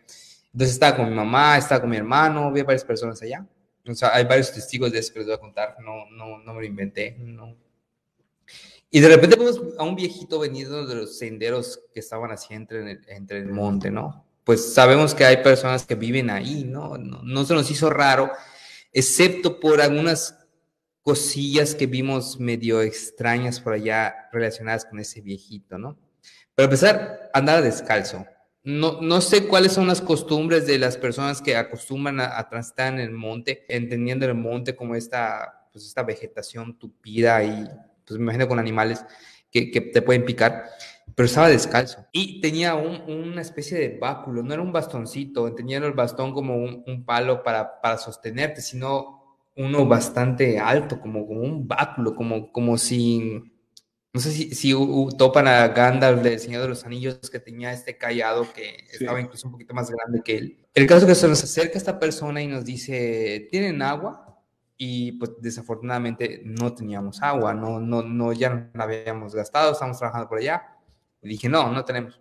Entonces estaba con mi mamá, estaba con mi hermano, había varias personas allá. O sea, hay varios testigos de eso que les voy a contar, no, no, no me lo inventé. No. Y de repente vemos a un viejito venido de los senderos que estaban así entre el, entre el monte, ¿no? Pues sabemos que hay personas que viven ahí, ¿no? ¿no? se nos hizo raro, excepto por algunas cosillas que vimos medio extrañas por allá relacionadas con ese viejito, ¿no? Para empezar, andar descalzo. No, no sé cuáles son las costumbres de las personas que acostumbran a, transitar en el monte, entendiendo el monte como esta, pues esta vegetación tupida y, pues me imagino con animales que, que te pueden picar pero estaba descalzo y tenía una especie de báculo, no era un bastoncito, tenía el bastón como un, palo para, para, sostenerte, sino uno bastante alto, como, como un báculo, como, como si, no sé si, si topan a Gandalf del Señor de los Anillos, que tenía este callado que estaba incluso un poquito más grande que él. El caso es que se nos acerca esta persona y nos dice, ¿tienen agua? y pues desafortunadamente no teníamos agua, no, no, no, ya no la habíamos gastado, estamos trabajando por allá. Y dije, no, no tenemos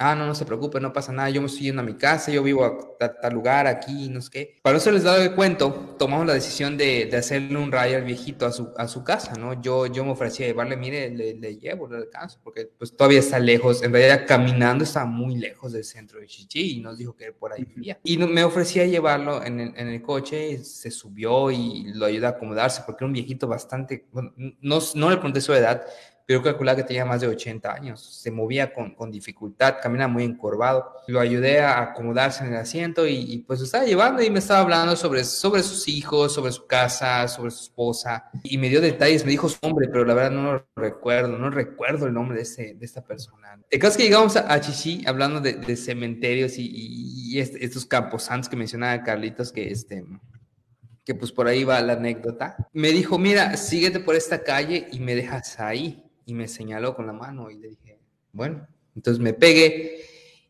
ah, no, no se preocupe, no pasa nada, yo me estoy yendo a mi casa, yo vivo a tal, lugar, aquí, no sé qué. Para eso les dado el cuento, tomamos la decisión de, de, hacerle un rayo al viejito a su, a su casa, ¿no? Yo, yo me ofrecí a llevarle, mire, le, le llevo, le alcanzo, porque pues todavía está lejos, en realidad caminando está muy lejos del centro de Chichi y nos dijo que por ahí vivía. Y me ofrecí a llevarlo en el, en el coche, se subió y lo ayudé a acomodarse, porque era un viejito bastante, bueno, no, no le pregunté su edad, pero calculaba que tenía más de 80 años. Se movía con, con dificultad, caminaba muy encorvado. Lo ayudé a acomodarse en el asiento y, pues estaba llevando y me estaba hablando sobre, sobre sus hijos, sobre su casa, sobre su esposa. Y me dio detalles, me dijo su nombre, pero la verdad no lo recuerdo, no recuerdo el nombre de, ese, de esta persona. El caso es que llegamos a, Chichi hablando de, de cementerios y, y, estos camposantos que mencionaba Carlitos, que este que pues por ahí va la anécdota, me dijo, mira, síguete por esta calle y me dejas ahí y me señaló con la mano y le dije, bueno, entonces me pegué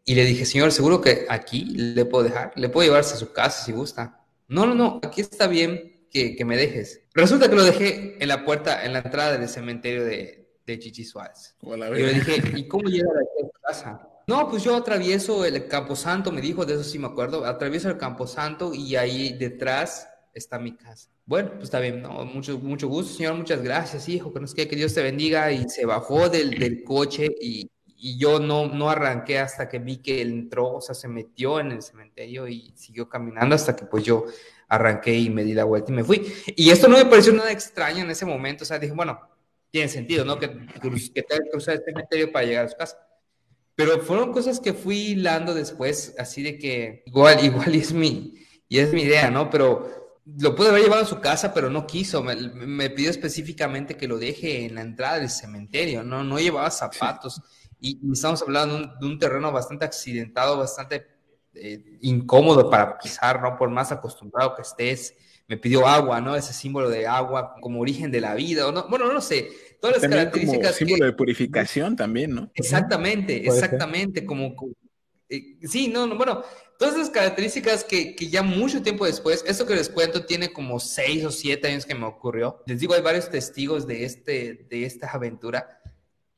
y le dije, señor, seguro que aquí le puedo dejar, le puedo llevarse a su casa si gusta. No, no, no, aquí está bien que, que me dejes. Resulta que lo dejé en la puerta, en la entrada del cementerio de, de Chichi Suárez. Y le dije, ¿y cómo llega a tu casa? No, pues yo atravieso el Camposanto, me dijo, de eso sí me acuerdo, atravieso el Camposanto y ahí detrás está mi casa. Bueno, pues está bien, no, mucho, mucho gusto, señor, muchas gracias, hijo, que nos quede, que Dios te bendiga. Y se bajó del, del coche y, y, yo no, no arranqué hasta que vi que él entró, o sea, se metió en el cementerio y siguió caminando hasta que pues yo arranqué y me di la vuelta y me fui. Y esto no me pareció nada extraño en ese momento, o sea, dije, bueno, tiene sentido, ¿no? Que, que cruzar el cementerio para llegar a su casa. Pero fueron cosas que fui hilando después, así de que igual, igual es mi, y es mi idea, ¿no? Pero lo pude haber llevado a su casa, pero no quiso. Me, pidió específicamente que lo deje en la entrada del cementerio. No, no llevaba zapatos. Y, estamos hablando de un, terreno bastante accidentado, bastante eh, incómodo para pisar, ¿no? Por más acostumbrado que estés. Me pidió agua, ¿no? Ese símbolo de agua como origen de la vida. no? Bueno, no sé. Todas las características. Como símbolo de purificación también, ¿no? Exactamente, exactamente. Como, eh, sí, no, no, bueno, Todas esas características que, que, ya mucho tiempo después, esto que les cuento tiene como seis o siete años que me ocurrió. Les digo, hay varios testigos de, este, de esta aventura.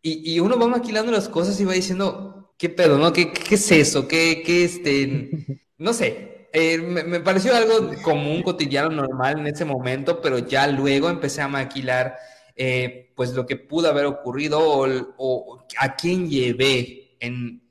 Y, y uno va maquilando las cosas y va diciendo, ¿qué pedo, no? ¿Qué, qué es eso? ¿Qué, qué este? No sé. Eh, me, me, pareció algo común, cotidiano, normal en ese momento, pero ya luego empecé a maquilar, eh, pues, lo que pudo haber ocurrido o, o a quién llevé en,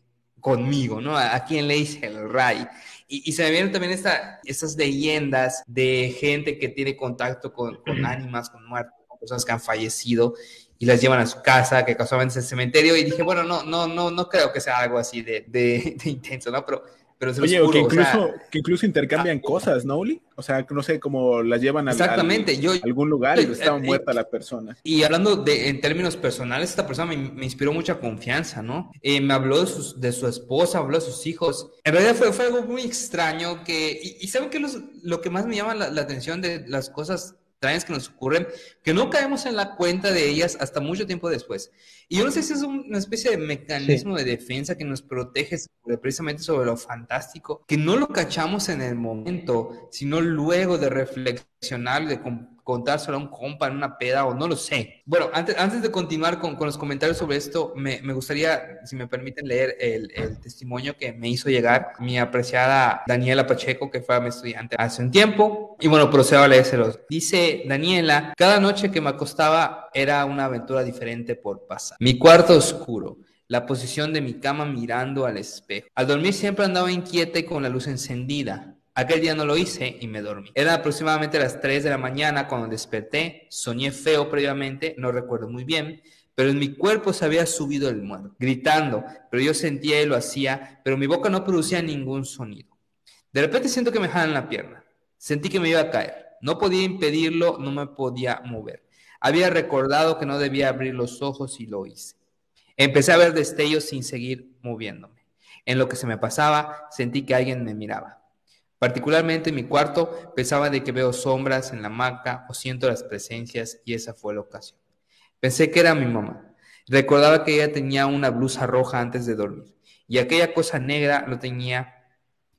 conmigo, ¿no? ¿A, quién le hice el ray? Y, se me vienen también esta, estas leyendas de gente que tiene contacto con, con ánimas, con muertos, con personas que han fallecido y las llevan a su casa, que casualmente es el cementerio. Y dije, bueno, no, no, no, no creo que sea algo así de, de, de intenso, ¿no? Pero pero Oye, que incluso, que incluso intercambian ah, cosas, ¿no, Uli? O sea, no sé, cómo las llevan a, algún lugar y estaba eh, muerta la persona. Y hablando de, en términos personales, esta persona me, inspiró mucha confianza, ¿no? Eh, me habló de, de, su esposa, habló de sus hijos. En realidad fue, fue algo muy extraño que... Y, ¿saben qué es lo que más me llama la, la atención de las cosas extrañas que nos ocurren, que no caemos en la cuenta de ellas hasta mucho tiempo después. Y yo no sé si es una especie de mecanismo de defensa que nos protege precisamente sobre lo fantástico, que no lo cachamos en el momento, sino luego de reflexionar, de contárselo a un compa en una peda o no lo sé. Bueno, antes, antes de continuar con, con los comentarios sobre esto, me, me, gustaría, si me permiten, leer el, el, testimonio que me hizo llegar mi apreciada Daniela Pacheco, que fue mi estudiante hace un tiempo. Y bueno, procedo a leérselos. Dice Daniela, cada noche que me acostaba era una aventura diferente por pasar. Mi cuarto oscuro la posición de mi cama mirando al espejo. Al dormir siempre andaba inquieta y con la luz encendida. Aquel día no lo hice y me dormí. Era aproximadamente las 3 de la mañana cuando desperté. Soñé feo previamente, no recuerdo muy bien, pero en mi cuerpo se había subido el muerto, gritando, pero yo sentía y lo hacía, pero mi boca no producía ningún sonido. De repente siento que me jalan la pierna. Sentí que me iba a caer. No podía impedirlo, no me podía mover. Había recordado que no debía abrir los ojos y lo hice. Empecé a ver destellos sin seguir moviéndome. En lo que se me pasaba, sentí que alguien me miraba. Particularmente en mi cuarto pensaba de que veo sombras en la hamaca o siento las presencias y esa fue la ocasión. Pensé que era mi mamá. Recordaba que ella tenía una blusa roja antes de dormir y aquella cosa negra lo tenía,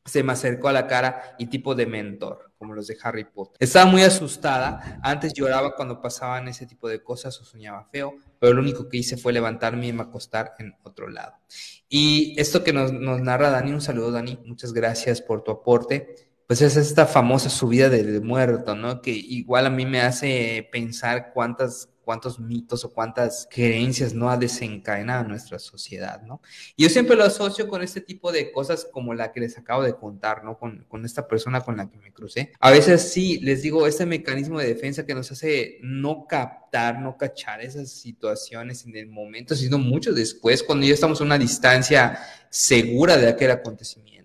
se me acercó a la cara y tipo de mentor, como los de Harry Potter. Estaba muy asustada, antes lloraba cuando pasaban ese tipo de cosas o soñaba feo, pero lo único que hice fue levantarme y me acostar en otro lado. Y esto que nos, nos narra Dani, un saludo Dani, muchas gracias por tu aporte pues es esta famosa subida del muerto, ¿no? Que igual a mí me hace pensar cuántas cuántos mitos o cuántas creencias no ha desencadenado nuestra sociedad, ¿no? Y yo siempre lo asocio con este tipo de cosas como la que les acabo de contar, ¿no? Con, esta persona con la que me crucé. A veces sí, les digo, este mecanismo de defensa que nos hace no captar, no cachar esas situaciones en el momento, sino mucho después, cuando ya estamos a una distancia segura de aquel acontecimiento.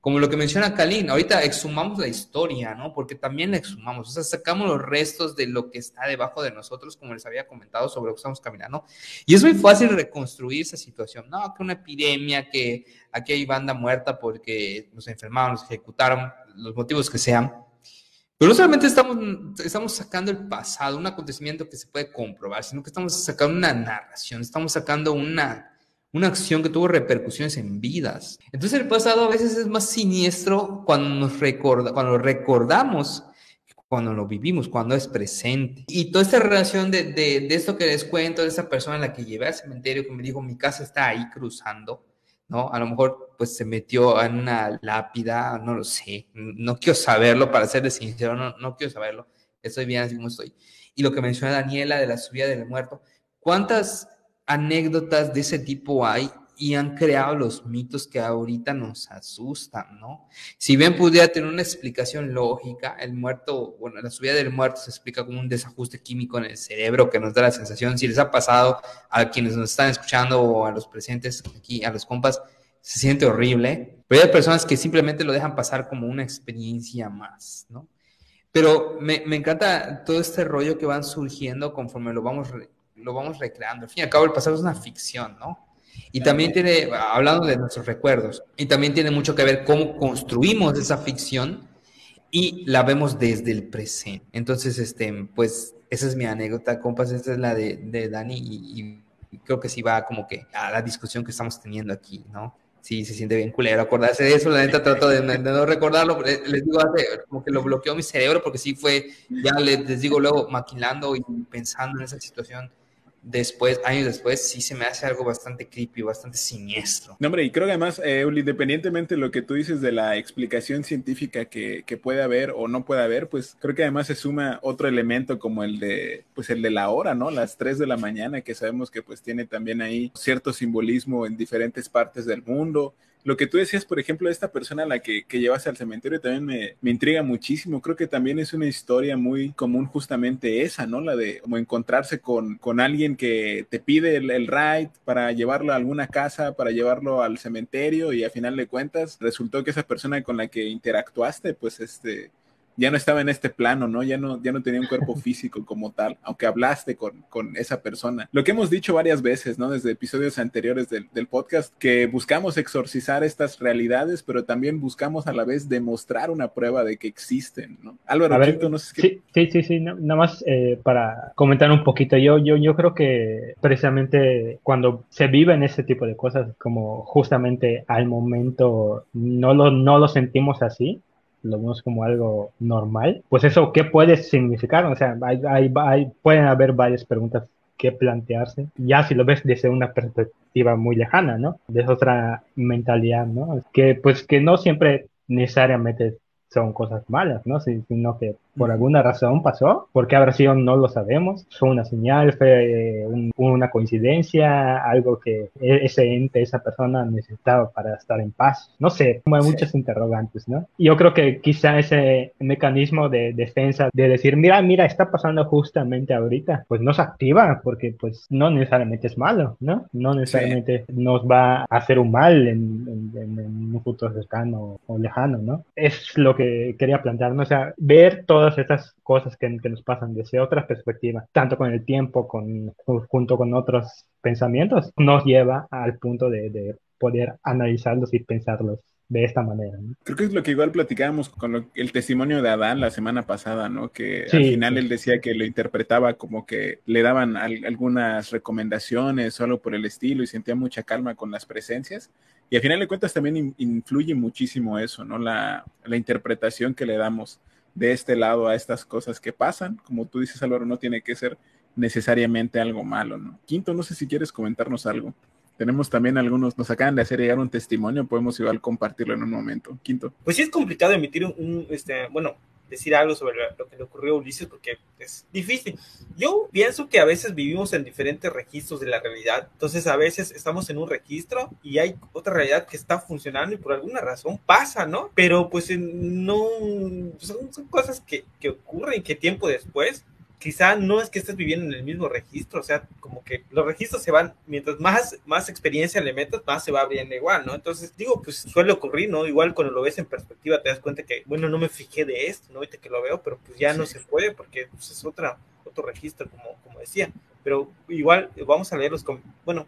Como lo que menciona Kalin, ahorita exhumamos la historia, ¿no? Porque también la exhumamos, o sea, sacamos los restos de lo que está debajo de nosotros, como les había comentado sobre lo que estamos caminando. Y es muy fácil reconstruir esa situación, ¿no? Que una epidemia, que aquí hay banda muerta porque nos enfermaron, nos ejecutaron, los motivos que sean. Pero no solamente estamos, estamos sacando el pasado, un acontecimiento que se puede comprobar, sino que estamos sacando una narración, estamos sacando una una acción que tuvo repercusiones en vidas. Entonces el pasado a veces es más siniestro cuando nos recorda, cuando lo recordamos cuando lo vivimos, cuando es presente. Y toda esta relación de, de, de, esto que les cuento, de esa persona a la que llevé al cementerio, que me dijo, mi casa está ahí cruzando, ¿no? A lo mejor pues se metió en una lápida, no lo sé, no quiero saberlo, para serles sincero, no, no quiero saberlo, estoy bien así como estoy. Y lo que menciona Daniela de la subida del muerto, ¿cuántas anécdotas de ese tipo hay y han creado los mitos que ahorita nos asustan, ¿no? Si bien pudiera tener una explicación lógica, el muerto, bueno, la subida del muerto se explica como un desajuste químico en el cerebro que nos da la sensación, si les ha pasado a quienes nos están escuchando o a los presentes aquí, a los compas, se siente horrible, pero hay personas que simplemente lo dejan pasar como una experiencia más, ¿no? Pero me, encanta todo este rollo que van surgiendo conforme lo vamos lo vamos recreando. Al fin y al cabo, el pasado es una ficción, ¿no? Y también tiene, hablando de nuestros recuerdos, y también tiene mucho que ver cómo construimos esa ficción y la vemos desde el presente. Entonces, este, pues, esa es mi anécdota, compas, esta es la de, de Dani y, creo que sí va como que a la discusión que estamos teniendo aquí, ¿no? Sí, se siente bien culero acordarse de eso, la neta trato de, no recordarlo, les digo, como que lo bloqueó mi cerebro porque sí fue, ya les, les digo luego, maquinando y pensando en esa situación después, años después, sí se me hace algo bastante creepy, bastante siniestro. No, hombre, y creo que además, eh, independientemente de lo que tú dices de la explicación científica que, que, puede haber o no puede haber, pues creo que además se suma otro elemento como el de, pues el de la hora, ¿no? Las 3 de la mañana, que sabemos que pues tiene también ahí cierto simbolismo en diferentes partes del mundo lo que tú decías, por ejemplo, de esta persona a la que, que llevas al cementerio también me, me, intriga muchísimo. Creo que también es una historia muy común justamente esa, ¿no? La de como encontrarse con, con alguien que te pide el, el ride para llevarlo a alguna casa, para llevarlo al cementerio y a final de cuentas resultó que esa persona con la que interactuaste, pues este ya no estaba en este plano, ¿no? Ya no, ya no tenía un cuerpo físico como tal, aunque hablaste con, con esa persona. Lo que hemos dicho varias veces, ¿no? Desde episodios anteriores del, del, podcast, que buscamos exorcizar estas realidades, pero también buscamos a la vez demostrar una prueba de que existen, ¿no? Álvaro, ver, no sé qué... Sí, sí, sí, nada más eh, para comentar un poquito, yo, yo, yo creo que precisamente cuando se vive en ese tipo de cosas, como justamente al momento no lo, no lo sentimos así, lo vemos como algo normal, pues eso, ¿qué puede significar? O sea, hay, pueden haber varias preguntas que plantearse, ya si lo ves desde una perspectiva muy lejana, ¿no? Desde otra mentalidad, ¿no? Que pues que no siempre necesariamente son cosas malas, ¿no? Sino que por alguna razón pasó, porque habrá sido no lo sabemos, fue una señal, fue eh, un, una coincidencia, algo que e, ese ente, esa persona necesitaba para estar en paz, no sé, como hay sí. muchos interrogantes, ¿no? Yo creo que quizá ese mecanismo de defensa de decir, mira, mira, está pasando justamente ahorita, pues no se activa porque pues no necesariamente es malo, ¿no? No necesariamente sí. nos va a hacer un mal en, en, en, un futuro cercano o lejano, ¿no? Es lo que quería plantearme, o sea, ver todo todas estas cosas que, que, nos pasan desde otras perspectivas, tanto con el tiempo, con, junto con otros pensamientos, nos lleva al punto de, de poder analizarlos y pensarlos de esta manera. ¿no? Creo que es lo que igual platicábamos con lo, el testimonio de Adán la semana pasada, ¿no? Que sí, al final él decía que lo interpretaba como que le daban al, algunas recomendaciones solo por el estilo y sentía mucha calma con las presencias. Y al final de cuentas también in, influye muchísimo eso, ¿no? La, la interpretación que le damos de este lado a estas cosas que pasan. Como tú dices, Álvaro, no tiene que ser necesariamente algo malo, ¿no? Quinto, no sé si quieres comentarnos algo. Tenemos también algunos, nos acaban de hacer llegar un testimonio, podemos igual compartirlo en un momento. Quinto. Pues sí es complicado emitir un, este, bueno, decir algo sobre lo que le ocurrió a Ulises porque es difícil. Yo pienso que a veces vivimos en diferentes registros de la realidad. Entonces a veces estamos en un registro y hay otra realidad que está funcionando y por alguna razón pasa, ¿no? Pero pues no, son, son cosas que, que ocurren que tiempo después quizá no es que estés viviendo en el mismo registro, o sea, como que los registros se van, mientras más, más experiencia le metas, más se va abriendo igual, ¿no? Entonces, digo, pues suele ocurrir, ¿no? Igual cuando lo ves en perspectiva te das cuenta que, bueno, no me fijé de esto, ¿no? Ahorita que lo veo, pero pues ya no se puede porque pues, es otra, otro registro, como, como decía. Pero igual vamos a leer los, bueno,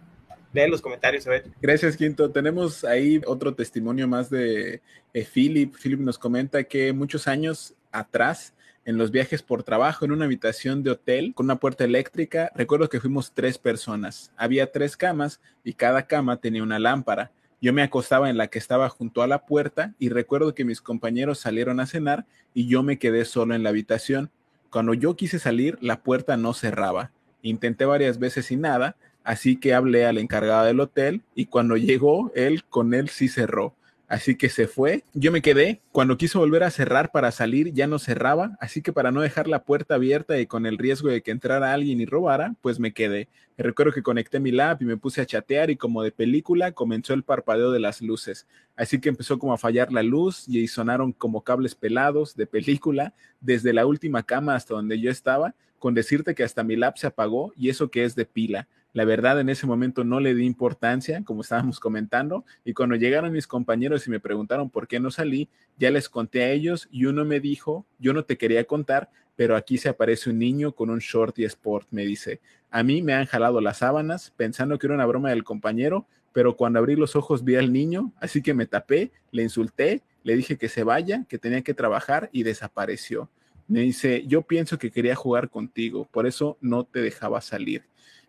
leer los comentarios, a ver. Gracias, Quinto. Tenemos ahí otro testimonio más de eh, Philip. Philip nos comenta que muchos años atrás en los viajes por trabajo en una habitación de hotel con una puerta eléctrica. Recuerdo que fuimos tres personas. Había tres camas y cada cama tenía una lámpara. Yo me acostaba en la que estaba junto a la puerta y recuerdo que mis compañeros salieron a cenar y yo me quedé solo en la habitación. Cuando yo quise salir, la puerta no cerraba. Intenté varias veces y nada, así que hablé al encargado del hotel y cuando llegó, él con él sí cerró. Así que se fue. Yo me quedé. Cuando quiso volver a cerrar para salir, ya no cerraba. Así que para no dejar la puerta abierta y con el riesgo de que entrara alguien y robara, pues me quedé. Recuerdo que conecté mi lap y me puse a chatear y como de película comenzó el parpadeo de las luces. Así que empezó como a fallar la luz y sonaron como cables pelados de película desde la última cama hasta donde yo estaba, con decirte que hasta mi lap se apagó y eso que es de pila. La verdad, en ese momento no le di importancia, como estábamos comentando, y cuando llegaron mis compañeros y me preguntaron por qué no salí, ya les conté a ellos y uno me dijo, yo no te quería contar, pero aquí se aparece un niño con un short y sport, me dice. A mí me han jalado las sábanas pensando que era una broma del compañero, pero cuando abrí los ojos vi al niño, así que me tapé, le insulté, le dije que se vaya, que tenía que trabajar y desapareció. Me dice, yo pienso que quería jugar contigo, por eso no te dejaba salir.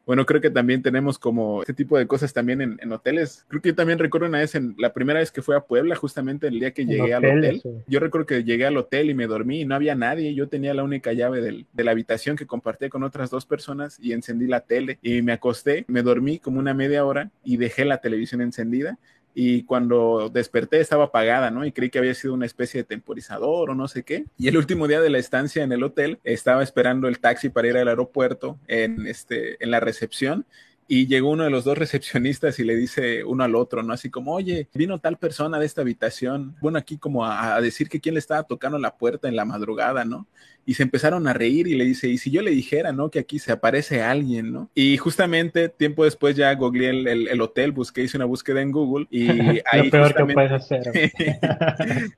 Bueno, creo que también tenemos como este tipo de cosas también en, hoteles. Creo que yo también recuerdo una vez, en la primera vez que fui a Puebla, justamente el día que llegué al hotel. Yo recuerdo que llegué al hotel y me dormí y no había nadie. Yo tenía la única llave del, de la habitación que compartí con otras dos personas y encendí la tele y me acosté, me dormí como una media hora y dejé la televisión encendida y cuando desperté estaba apagada, ¿no? Y creí que había sido una especie de temporizador o no sé qué. Y el último día de la estancia en el hotel estaba esperando el taxi para ir al aeropuerto en, este, en la recepción y llegó uno de los dos recepcionistas y le dice uno al otro, ¿no? Así como, oye, vino tal persona de esta habitación, bueno, aquí como a, decir que quién le estaba tocando la puerta en la madrugada, ¿no? Y se empezaron a reír y le dice, y si yo le dijera, ¿no? Que aquí se aparece alguien, ¿no? Y justamente tiempo después ya googleé el, hotel, busqué, hice una búsqueda en Google y ahí... Lo peor que puedes hacer.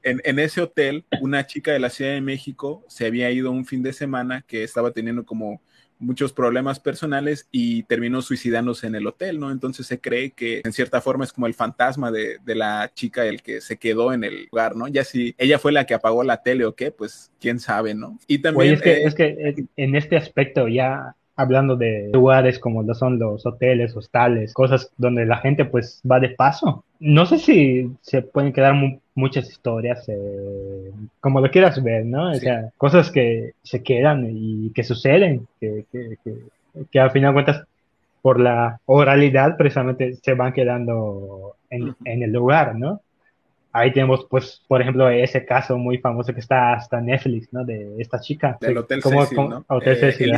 en, en ese hotel, una chica de la Ciudad de México se había ido un fin de semana que estaba teniendo como muchos problemas personales y terminó suicidándose en el hotel, ¿no? Entonces se cree que en cierta forma es como el fantasma de, la chica el que se quedó en el lugar, ¿no? Ya si ella fue la que apagó la tele o qué, pues quién sabe, ¿no? Y también... es, que, eh, es que en este aspecto ya hablando de lugares como lo son los hoteles, hostales, cosas donde la gente pues va de paso. No sé si se pueden quedar muchas historias, eh, como lo quieras ver, ¿no? O sea, cosas que se quedan y que suceden, que, que, que, al final de cuentas por la oralidad precisamente se van quedando en, en el lugar, ¿no? Ahí tenemos, pues, por ejemplo, ese caso muy famoso que está hasta Netflix, ¿no? De esta chica. Del Hotel Cecil, ¿no? Hotel eh, Cecil,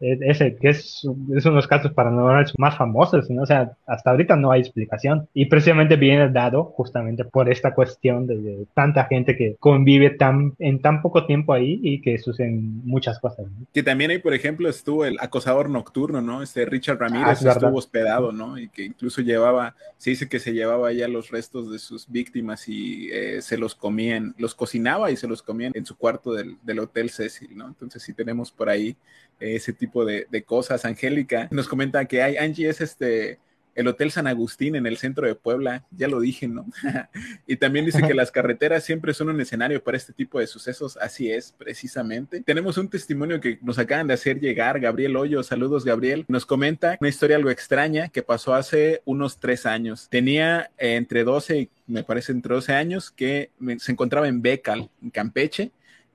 Ese, que es, es, uno de los casos paranormales más famosos, ¿no? O sea, hasta ahorita no hay explicación. Y precisamente viene dado justamente por esta cuestión de, tanta gente que convive tan, en tan poco tiempo ahí y que suceden muchas cosas. Que también ahí, por ejemplo, estuvo el acosador nocturno, ¿no? Este Richard Ramírez ah, estuvo hospedado, ¿no? Y que incluso llevaba, se dice que se llevaba ya los restos de sus víctimas y y eh, se los comían, los cocinaba y se los comían en su cuarto del, Hotel Cecil, ¿no? Entonces sí tenemos por ahí ese tipo de, de, cosas. Angélica nos comenta que hay, Angie es este el Hotel San Agustín en el centro de Puebla, ya lo dije, ¿no? y también dice que las carreteras siempre son un escenario para este tipo de sucesos, así es, precisamente. Tenemos un testimonio que nos acaban de hacer llegar, Gabriel Hoyo, saludos Gabriel, nos comenta una historia algo extraña que pasó hace unos tres años. Tenía eh, entre 12 y me parece entre 12 años que se encontraba en Becal, en Campeche,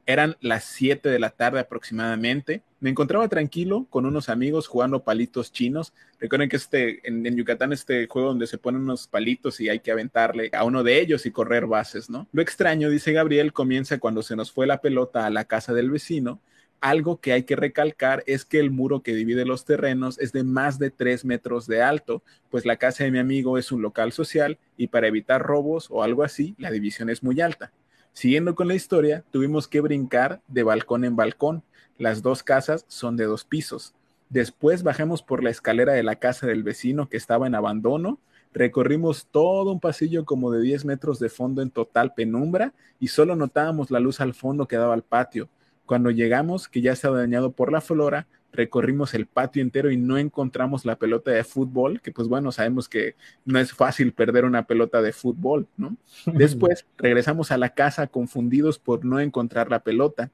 Eran las 7 de la tarde aproximadamente. Me encontraba tranquilo con unos amigos jugando palitos chinos. Recuerden que este, en, en, Yucatán este juego donde se ponen unos palitos y hay que aventarle a uno de ellos y correr bases, ¿no? Lo extraño, dice Gabriel, comienza cuando se nos fue la pelota a la casa del vecino. Algo que hay que recalcar es que el muro que divide los terrenos es de más de 3 metros de alto, pues la casa de mi amigo es un local social y para evitar robos o algo así, la división es muy alta. Siguiendo con la historia, tuvimos que brincar de balcón en balcón. Las dos casas son de dos pisos. Después bajamos por la escalera de la casa del vecino que estaba en abandono. Recorrimos todo un pasillo como de 10 metros de fondo en total penumbra y solo notábamos la luz al fondo que daba al patio. Cuando llegamos, que ya estaba dañado por la flora, recorrimos el patio entero y no encontramos la pelota de fútbol, que pues bueno, sabemos que no es fácil perder una pelota de fútbol, ¿no? Después regresamos a la casa confundidos por no encontrar la pelota.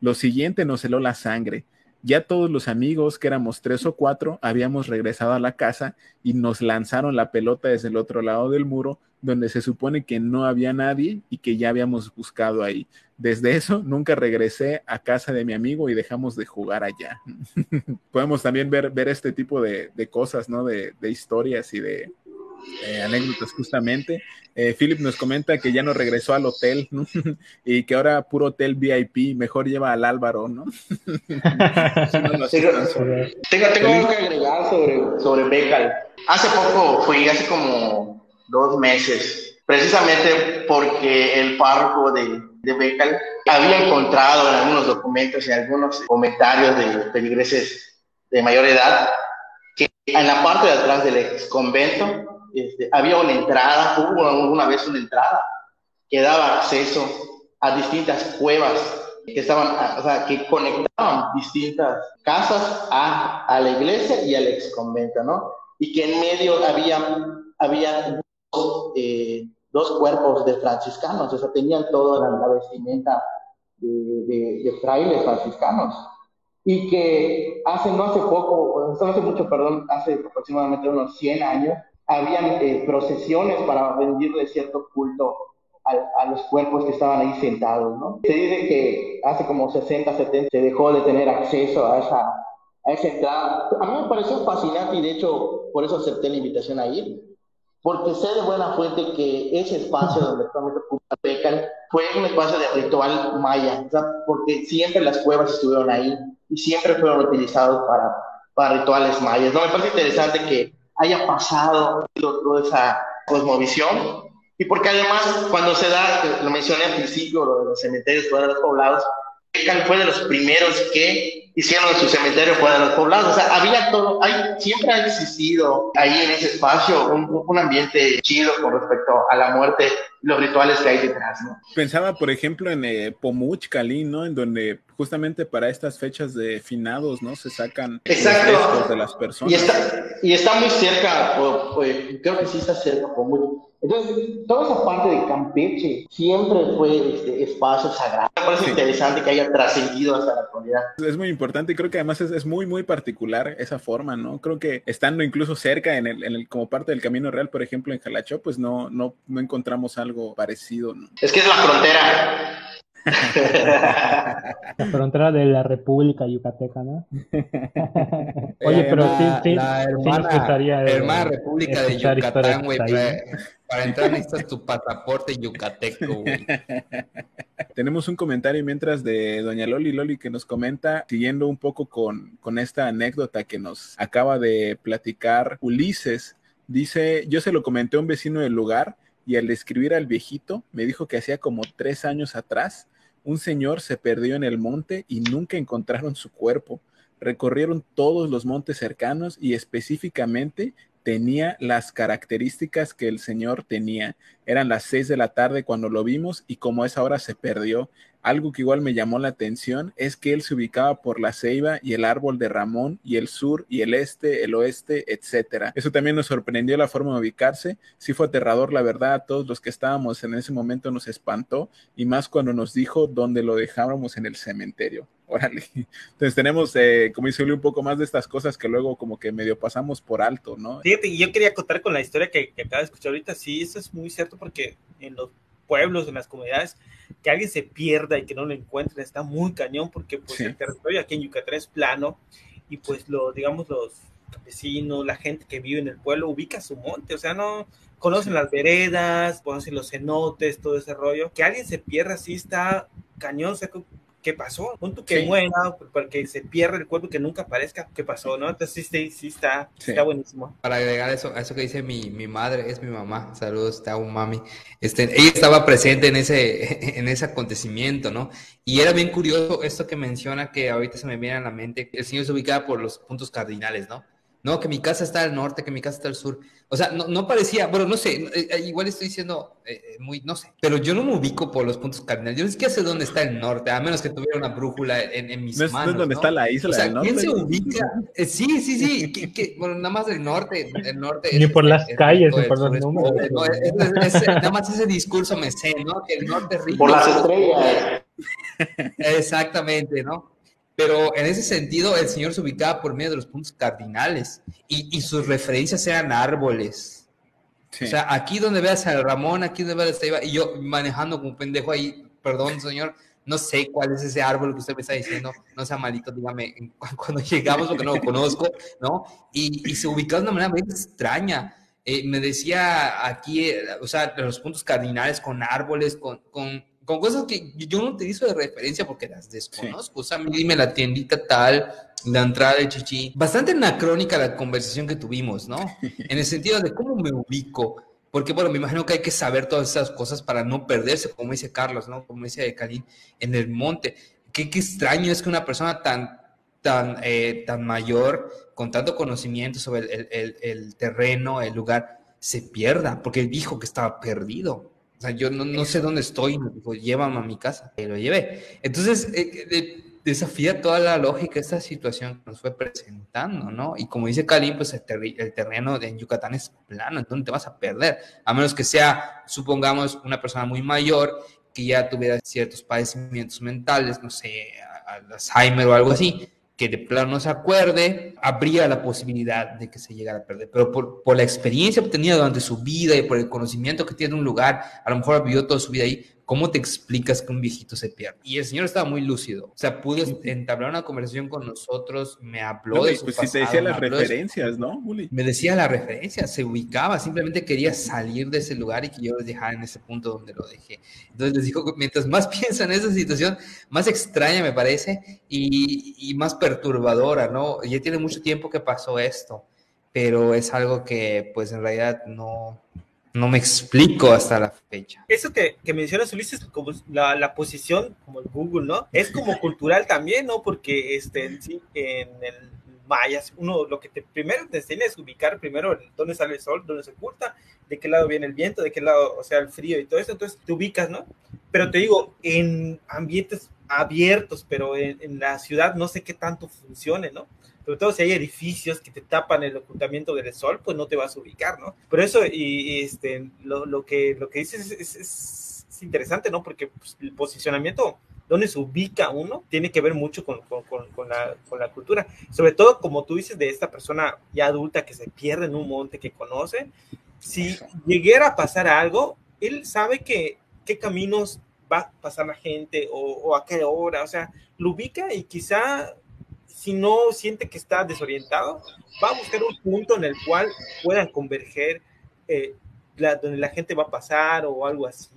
Lo siguiente nos heló la sangre. Ya todos los amigos, que éramos tres o cuatro, habíamos regresado a la casa y nos lanzaron la pelota desde el otro lado del muro, donde se supone que no había nadie y que ya habíamos buscado ahí. Desde eso, nunca regresé a casa de mi amigo y dejamos de jugar allá. Podemos también ver, ver este tipo de, de cosas, ¿no? De, de historias y de, eh, anécdotas justamente. Eh, Philip nos comenta que ya no regresó al hotel ¿no? y que ahora puro hotel VIP, mejor lleva al Álvaro, ¿no? tengo, tengo algo que agregar sobre, sobre Becal. Hace poco fui, hace como dos meses, precisamente porque el párroco de, de Becal había encontrado en algunos documentos y algunos comentarios de peligreses de mayor edad que en la parte de atrás del ex convento este, había una entrada, hubo alguna vez una entrada que daba acceso a distintas cuevas que estaban, o sea, que conectaban distintas casas a, a la iglesia y al ex convento, ¿no? Y que en medio había, había dos, eh, dos cuerpos de franciscanos, o sea, tenían toda la, vestimenta de, de, de, frailes franciscanos. Y que hace, no hace poco, no hace mucho, perdón, hace aproximadamente unos 100 años, habían eh, procesiones para rendirle cierto culto a, a, los cuerpos que estaban ahí sentados, ¿no? Se dice que hace como 60, 70 se dejó de tener acceso a esa, a esa entrada. A mí me pareció fascinante y de hecho por eso acepté la invitación a ir, porque sé de buena fuente que ese espacio donde actualmente pecan fue un espacio de ritual maya, o sea, porque siempre las cuevas estuvieron ahí y siempre fueron utilizados para, para rituales mayas. ¿no? Me parece interesante que haya pasado toda esa cosmovisión. Y porque además, cuando se da, lo mencioné al principio, lo de los cementerios fuera de los poblados, fue de los primeros que hicieron su cementerio fuera de los poblados. O sea, había todo, hay, siempre ha existido ahí en ese espacio un, un ambiente chido con respecto a la muerte los rituales que hay detrás, ¿no? Pensaba, por ejemplo, en eh, Pomuch, Cali, ¿no? En donde justamente para estas fechas de finados, ¿no? Se sacan Exacto. los restos de las personas. Y está, y está muy cerca, pues, creo que sí está cerca Pomuch. Entonces, toda esa parte de Campeche siempre fue este espacio sagrado. Me parece sí. interesante que haya trascendido hasta la actualidad. Es muy importante y creo que además es, es, muy, muy particular esa forma, ¿no? Creo que estando incluso cerca en el, en el, como parte del Camino Real, por ejemplo, en Jalachó, pues no, no, no encontramos algo parecido, ¿no? Es que es la frontera. la frontera de la República Yucateca, ¿no? Oye, pero la, sí, sí, la hermana, sí gustaría, eh, hermana República de Yucatán, güey. Para, para, entrar necesitas tu pasaporte yucateco, güey. Tenemos un comentario mientras de Doña Loli Loli que nos comenta, siguiendo un poco con, con esta anécdota que nos acaba de platicar Ulises. Dice, yo se lo comenté a un vecino del lugar y al describir al viejito me dijo que hacía como tres años atrás un señor se perdió en el monte y nunca encontraron su cuerpo. Recorrieron todos los montes cercanos y específicamente tenía las características que el señor tenía. Eran las seis de la tarde cuando lo vimos y como a esa hora se perdió. Algo que igual me llamó la atención es que él se ubicaba por la ceiba y el árbol de Ramón y el sur y el este, el oeste, etcétera. Eso también nos sorprendió la forma de ubicarse. Sí fue aterrador, la verdad, a todos los que estábamos en ese momento nos espantó y más cuando nos dijo dónde lo dejábamos en el cementerio. Órale. Entonces tenemos, eh, como dice Uli, un poco más de estas cosas que luego como que medio pasamos por alto, ¿no? Fíjate, yo quería contar con la historia que, que acaba de escuchar ahorita. Sí, eso es muy cierto porque en los pueblos, en las comunidades, que alguien se pierda y que no lo encuentren, está muy cañón porque pues, el territorio aquí en Yucatán es plano y pues lo, digamos, los campesinos, la gente que vive en el pueblo ubica su monte, o sea, no conocen las veredas, conocen los cenotes, todo ese rollo. Que alguien se pierda así está cañón, o sea, ¿qué pasó? Punto que muera, porque se pierde el cuerpo, que nunca aparezca, ¿qué pasó? ¿no? Entonces sí, sí, está, está buenísimo. Para agregar eso, a eso que dice mi, mi madre, es mi mamá, saludos, está un mami. Este, ella estaba presente en ese, en ese acontecimiento, ¿no? Y era bien curioso esto que menciona, que ahorita se me viene a la mente, el señor se ubicaba por los puntos cardinales, ¿no? No, que mi casa está al norte, que mi casa está al sur. O sea, no, no parecía, bueno, no sé, eh, eh, igual estoy diciendo eh, muy, no sé, pero yo no me ubico por los puntos cardinales. Yo no sé qué sé dónde está el norte, a menos que tuviera una brújula en, en mis manos. No es donde está la isla o sea, ¿Quién se ubica? sí, sí, sí. bueno, nada más del norte. El norte Ni por las calles, ni por los números. nada más ese discurso me sé, ¿no? Que el norte es rico. Por las estrellas. Exactamente, ¿no? Pero en ese sentido, el Señor se ubicaba por medio de los puntos cardinales y, sus referencias eran árboles. O sea, aquí donde veas a Ramón, aquí donde veas a Eva, y yo manejando como un pendejo ahí, perdón, Señor, no sé cuál es ese árbol que usted me está diciendo, no sea malito, dígame cuando llegamos porque no lo conozco, ¿no? Y, se ubicaba de una manera muy extraña. Eh, me decía aquí, eh, o sea, los puntos cardinales con árboles, con, con con cosas que yo no utilizo de referencia porque las desconozco. O sea, dime la tiendita tal, la entrada de Chichi. Bastante anacrónica la conversación que tuvimos, ¿no? En el sentido de cómo me ubico. Porque, bueno, me imagino que hay que saber todas esas cosas para no perderse, como dice Carlos, ¿no? Como dice Karim, en el monte. Qué, qué extraño es que una persona tan, tan, eh, tan mayor, con tanto conocimiento sobre el, el, el terreno, el lugar, se pierda, porque él dijo que estaba perdido. O sea, yo no, no sé dónde estoy, me dijo, llévame a mi casa. Y lo llevé. Entonces, eh, desafía toda la lógica esta situación que nos fue presentando, ¿no? Y como dice Kalim, pues el, el terreno en Yucatán es plano, entonces te vas a perder. A menos que sea, supongamos, una persona muy mayor que ya tuviera ciertos padecimientos mentales, no sé, Alzheimer o algo así, que de plano no se acuerde, habría la posibilidad de que se llegara a perder. Pero por, por, la experiencia obtenida durante su vida y por el conocimiento que tiene de un lugar, a lo mejor vivió toda su vida ahí, ¿Cómo te explicas que un viejito se pierde? Y el señor estaba muy lúcido. O sea, pudo entablar una conversación con nosotros, me habló de su Pues sí te decía las referencias, ¿no, Me decía las referencias, se ubicaba, simplemente quería salir de ese lugar y que yo los dejara en ese punto donde lo dejé. Entonces les digo, mientras más piensa en esa situación, más extraña me parece y, y más perturbadora, ¿no? Ya tiene mucho tiempo que pasó esto, pero es algo que pues en realidad no no me explico hasta la fecha. Eso que, que mencionas, Ulises, como la, la, posición, como el Google, ¿no? Es como cultural también, ¿no? Porque este, sí, en el mayas, uno lo que te, primero te enseña es ubicar primero dónde sale el sol, dónde se oculta, de qué lado viene el viento, de qué lado, o sea, el frío y todo eso, entonces te ubicas, ¿no? Pero te digo, en ambientes abiertos, pero en, en la ciudad no sé qué tanto funcione, ¿no? Sobre todo si hay edificios que te tapan el ocultamiento del sol, pues no te vas a ubicar, ¿no? Pero eso, y, este, lo, lo, que, lo que dices es, es, es interesante, ¿no? Porque pues, el posicionamiento, donde se ubica uno, tiene que ver mucho con, con, con, la, con, la, cultura. Sobre todo, como tú dices, de esta persona ya adulta que se pierde en un monte que conoce, si llegara a pasar algo, él sabe que qué caminos va a pasar la gente o, o a qué hora, o sea, lo ubica y quizá si no siente que está desorientado, va a buscar un punto en el cual puedan converger, eh, la, donde la gente va a pasar o algo así,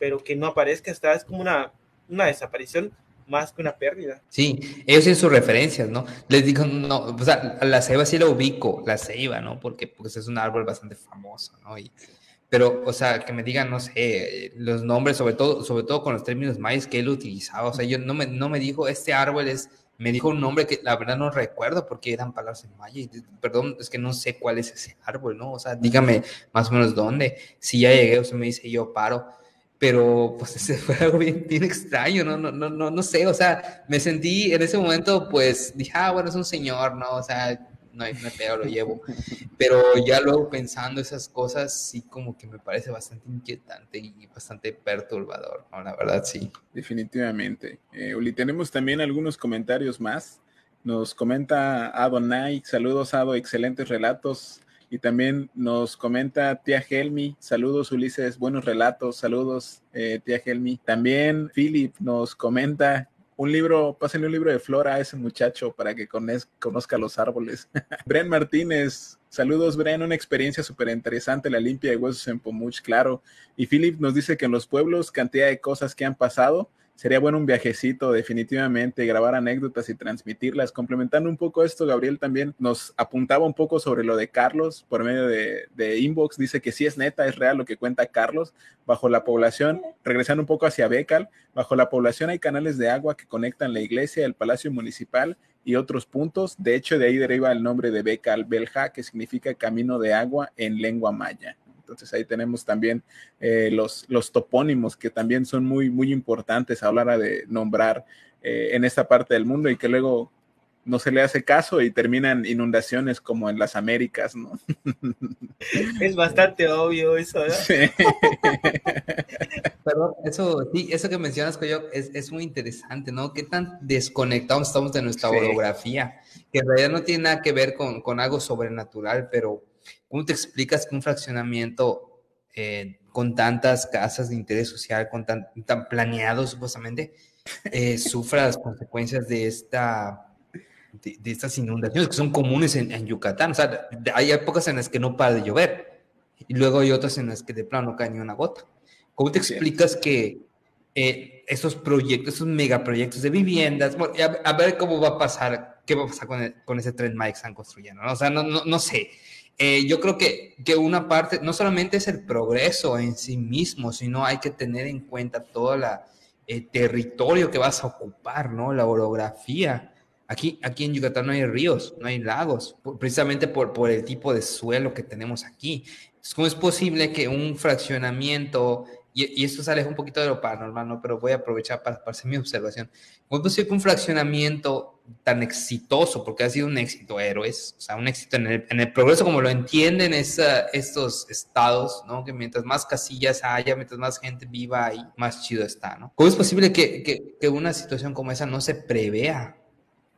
pero que no aparezca, está, es como una, una desaparición más que una pérdida. Sí, ellos tienen sus referencias, ¿no? Les digo, no, o sea, la ceiba sí la ubico, la ceiba, ¿no? Porque pues, es un árbol bastante famoso, ¿no? Y, pero, o sea, que me digan, no sé, los nombres, sobre todo, sobre todo con los términos mayas que él utilizaba, o sea, yo no me, no me dijo, este árbol es me dijo un nombre que la verdad no recuerdo porque eran palabras en maya. Y, perdón, es que no sé cuál es ese árbol, ¿no? O sea, dígame más o menos dónde. Si ya llegué, usted me dice, yo paro. Pero pues ese fue algo bien, bien extraño, ¿no? No, no, no, no sé, o sea, me sentí en ese momento, pues dije, ah, bueno, es un señor, ¿no? O sea, no hay, no lo llevo. Pero ya luego pensando esas cosas, sí como que me parece bastante inquietante y bastante perturbador. La verdad, sí. Definitivamente. Eh, Uli, tenemos también algunos comentarios más. Nos comenta Adonai, saludos Ado, excelentes relatos. Y también nos comenta tía Helmi, saludos Ulises, buenos relatos, saludos eh, tía Helmi. También Philip nos comenta un libro, pásenle un libro de flora a ese muchacho para que conozca los árboles. Bren Martínez, saludos Bren, una experiencia súper interesante, la limpia de huesos en Pomuch, claro. Y Philip nos dice que en los pueblos cantidad de cosas que han pasado, sería bueno un viajecito, definitivamente, grabar anécdotas y transmitirlas. Complementando un poco esto, Gabriel también nos apuntaba un poco sobre lo de Carlos por medio de, inbox. Dice que sí es neta, es real lo que cuenta Carlos. Bajo la población, regresando un poco hacia Becal, bajo la población hay canales de agua que conectan la iglesia, el palacio municipal y otros puntos. De hecho, de ahí deriva el nombre de Becal Belja, que significa camino de agua en lengua maya. Entonces ahí tenemos también eh, los, los topónimos que también son muy, muy importantes a la hora de nombrar eh, en esta parte del mundo y que luego no se le hace caso y terminan inundaciones como en las Américas, ¿no? Es bastante obvio eso, ¿no? Sí. Pero eso, sí, eso que mencionas, Coyo, es, es muy interesante, ¿no? Qué tan desconectados estamos de nuestra orografía, que en realidad no tiene nada que ver con, con algo sobrenatural, pero ¿Cómo te explicas que un fraccionamiento eh, con tantas casas de interés social, con tan, tan planeado supuestamente, eh, sufra las consecuencias de esta de, estas inundaciones que son comunes en, Yucatán. O sea, hay épocas en las que no para de llover y luego hay otras en las que de plano no cae ni una gota. ¿Cómo te explicas que eh, esos proyectos, esos megaproyectos de viviendas, a, ver cómo va a pasar, qué va a pasar con, con ese tren Mike que están construyendo? ¿no? O sea, no, no, no sé. Eh, yo creo que, que, una parte, no solamente es el progreso en sí mismo, sino hay que tener en cuenta todo el eh, territorio que vas a ocupar, ¿no? La orografía. Aquí, aquí en Yucatán no hay ríos, no hay lagos, precisamente por, por el tipo de suelo que tenemos aquí. ¿Cómo es posible que un fraccionamiento y, esto sale un poquito de lo paranormal, ¿no? Pero voy a aprovechar para, hacer mi observación. ¿Cómo es que un fraccionamiento tan exitoso, porque ha sido un éxito, héroes, o sea, un éxito en el, en el progreso como lo entienden estos estados, ¿no? Que mientras más casillas haya, mientras más gente viva ahí, más chido está, ¿no? ¿Cómo es posible que, que, que una situación como esa no se prevea?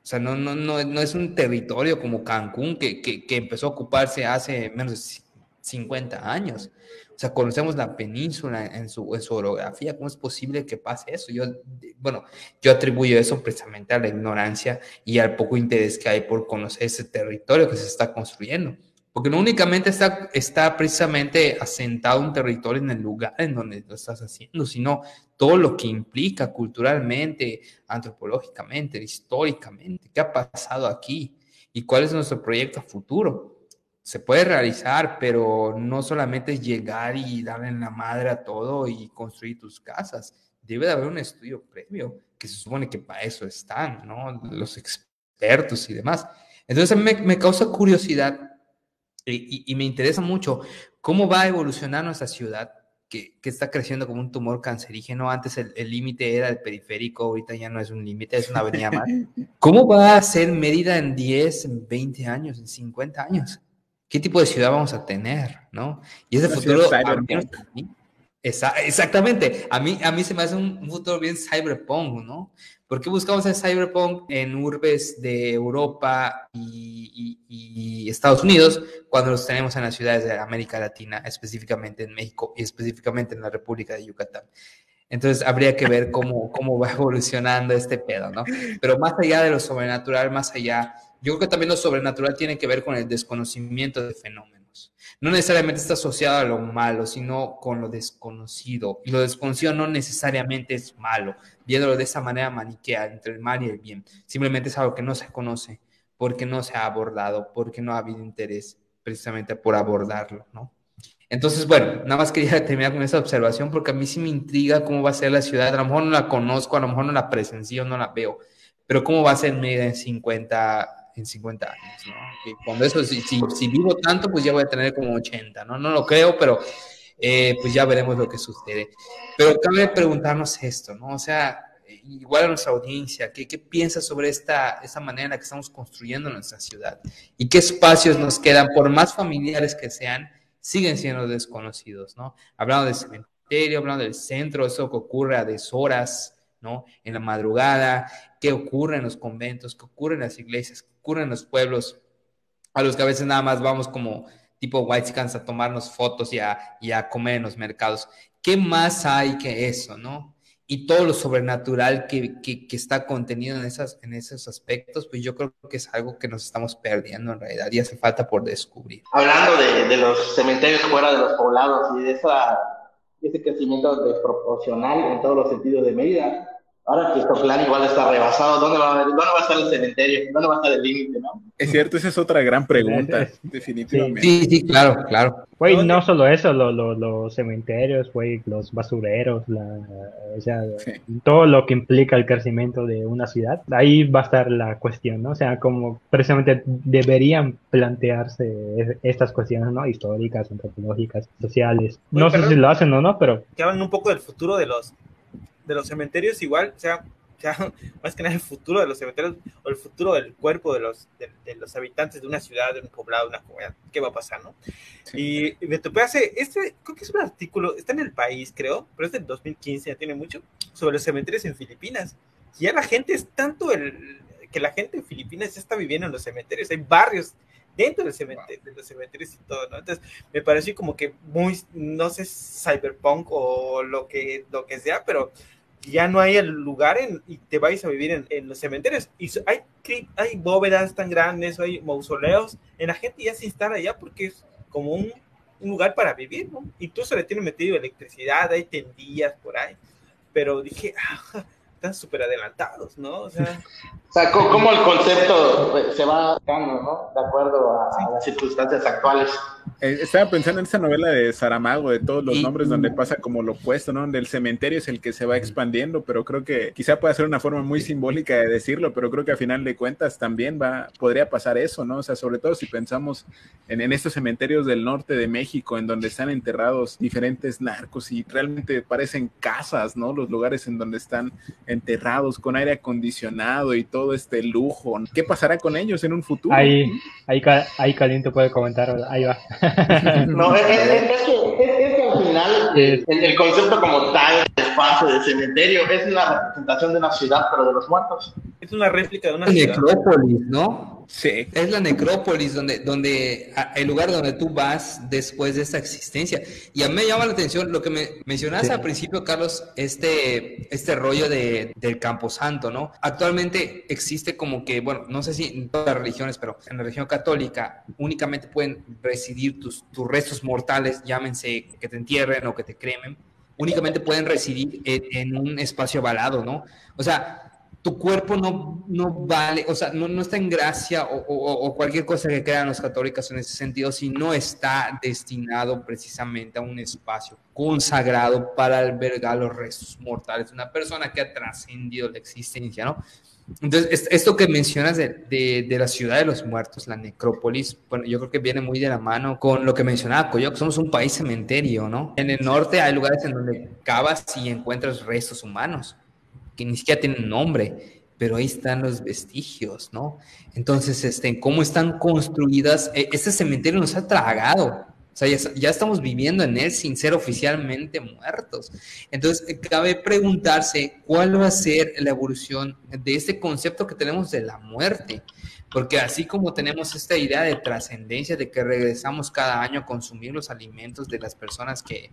O sea, no, no, no, no es un territorio como Cancún que, que empezó a ocuparse hace menos de 50 años. O sea, conocemos la península en su, en su orografía. ¿Cómo es posible que pase eso? Yo, bueno, yo atribuyo eso precisamente a la ignorancia y al poco interés que hay por conocer ese territorio que se está construyendo. Porque no únicamente está, está precisamente asentado un territorio en el lugar en donde lo estás haciendo, sino todo lo que implica culturalmente, antropológicamente, históricamente, qué ha pasado aquí y cuál es nuestro proyecto futuro se puede realizar, pero no solamente es llegar y darle en la madre a todo y construir tus casas. Debe de haber un estudio previo, que se supone que para eso están, ¿no? Los expertos y demás. Entonces me, me causa curiosidad y, y, me interesa mucho cómo va a evolucionar nuestra ciudad, que, que está creciendo como un tumor cancerígeno. Antes el límite era el periférico, ahorita ya no es un límite, es una avenida más. ¿Cómo va a ser Mérida en 10, en 20 años, en 50 años? Qué tipo de ciudad vamos a tener, ¿no? Y ese futuro... exactamente, a mí, a mí se me hace un, futuro bien cyberpunk, ¿no? ¿Por qué buscamos el cyberpunk en urbes de Europa y, y, Estados Unidos cuando los tenemos en las ciudades de América Latina, específicamente en México y específicamente en la República de Yucatán? Entonces habría que ver cómo, cómo va evolucionando este pedo, ¿no? Pero más allá de lo sobrenatural, más allá yo creo que también lo sobrenatural tiene que ver con el desconocimiento de fenómenos. No necesariamente está asociado a lo malo, sino con lo desconocido. Y lo desconocido no necesariamente es malo, viéndolo de esa manera maniquea entre el mal y el bien. Simplemente es algo que no se conoce, porque no se ha abordado, porque no ha habido interés precisamente por abordarlo, ¿no? Entonces, bueno, nada más quería terminar con esa observación porque a mí sí me intriga cómo va a ser la ciudad. A lo mejor no la conozco, a lo mejor no la presencio, no la veo, pero cómo va a ser en 50 en 50 años, ¿no? Y cuando eso, si, si, vivo tanto, pues ya voy a tener como 80, ¿no? No lo creo, pero eh, pues ya veremos lo que sucede. Pero cabe preguntarnos esto, ¿no? O sea, igual a nuestra audiencia, ¿qué, qué piensa sobre esta, esta manera en la que estamos construyendo nuestra ciudad? ¿Y qué espacios nos quedan, por más familiares que sean, siguen siendo desconocidos, ¿no? Hablando del cementerio, hablando del centro, eso que ocurre a deshoras, ¿no? En la madrugada, qué ocurre en los conventos, qué ocurre en las iglesias, ocurre en los pueblos, a los que a veces nada más vamos como tipo White Scans a tomarnos fotos y a, y a comer en los mercados. ¿Qué más hay que eso, no? y todo lo sobrenatural que, que, que, está contenido en, esas, en esos aspectos, pues yo creo que es algo que nos estamos perdiendo en realidad y hace falta por descubrir. Hablando de, de los cementerios fuera de los poblados y de esa, ese crecimiento desproporcional en todos los sentidos de Mérida, Ahora que plan igual está rebasado, ¿dónde va, ¿dónde va a estar el cementerio? ¿Dónde va a estar el límite, no? Es cierto, esa es otra gran pregunta, definitivamente. Sí, sí, claro, claro. Güey, no solo eso, lo, lo, los cementerios, güey, los basureros, la, o sea, todo lo que implica el crecimiento de una ciudad, ahí va a estar la cuestión, ¿no? O sea, como precisamente deberían plantearse estas cuestiones, ¿no? Históricas, antropológicas, sociales. No sé si lo hacen o no, pero... Que hablan un poco del futuro de los de los cementerios igual, o sea, más que nada el futuro de los cementerios o el futuro del cuerpo de los, de, los habitantes de una ciudad, de un poblado, de una comunidad, qué va a pasar, ¿no? Y me topé hace, este, creo que es un artículo, está en el país, creo, pero es del 2015, ya tiene mucho, sobre los cementerios en Filipinas. Y ya la gente es tanto el, que la gente en Filipinas ya está viviendo en los cementerios, hay barrios dentro del cementerio, de los cementerios y todo, ¿no? Entonces, me pareció como que muy, no sé, cyberpunk o lo que, lo que sea, pero ya no hay el lugar en, y te vais a vivir en, los cementerios. Y hay, hay bóvedas tan grandes, hay mausoleos, en la gente ya se instala allá porque es como un, lugar para vivir, ¿no? Incluso le tiene metido electricidad, hay tendillas por ahí. Pero dije, ah, están súper adelantados, ¿no? O sea, o sea ¿cómo el concepto pues, se va adaptando, ¿no? De acuerdo a las circunstancias actuales. Eh, estaba pensando en esa novela de Saramago, de todos los nombres donde pasa como lo opuesto, ¿no? Donde el cementerio es el que se va expandiendo, pero creo que quizá pueda ser una forma muy simbólica de decirlo, pero creo que a final de cuentas también va, podría pasar eso, ¿no? O sea, sobre todo si pensamos en, en estos cementerios del norte de México, en donde están enterrados diferentes narcos y realmente parecen casas, ¿no? Los lugares en donde están enterrados con aire acondicionado y todo este lujo. ¿Qué pasará con ellos en un futuro? Ahí, ahí, ahí Caliente puede comentar, ahí va. no, es, es, que, es, que al final el, el, concepto como tal de espacio de cementerio es una representación de una ciudad, pero de los muertos. Es una réplica de una ciudad. Necrópolis, ¿no? Sí. Es la necrópolis donde, donde el lugar donde tú vas después de esta existencia. Y a mí me llama la atención lo que me mencionaste al principio, Carlos, este, este rollo de, del Camposanto, ¿no? Actualmente existe como que, bueno, no sé si en todas las religiones, pero en la religión católica únicamente pueden residir tus, tus restos mortales, llámense que te entierren o que te cremen, únicamente pueden residir en, en un espacio avalado, ¿no? O sea, tu cuerpo no, no vale, o sea, no, no está en gracia o, o, cualquier cosa que crean los católicos en ese sentido, si no está destinado precisamente a un espacio consagrado para albergar los restos mortales de una persona que ha trascendido la existencia, ¿no? Entonces, esto que mencionas de, de, de, la ciudad de los muertos, la necrópolis, bueno, yo creo que viene muy de la mano con lo que mencionaba Coyoc, somos un país cementerio, ¿no? En el norte hay lugares en donde cavas y encuentras restos humanos que ni siquiera tienen nombre, pero ahí están los vestigios, ¿no? Entonces, este, cómo están construidas, este cementerio nos ha tragado, o sea, ya, estamos viviendo en él sin ser oficialmente muertos. Entonces, eh, cabe preguntarse cuál va a ser la evolución de este concepto que tenemos de la muerte. Porque así como tenemos esta idea de trascendencia, de que regresamos cada año a consumir los alimentos de las personas que,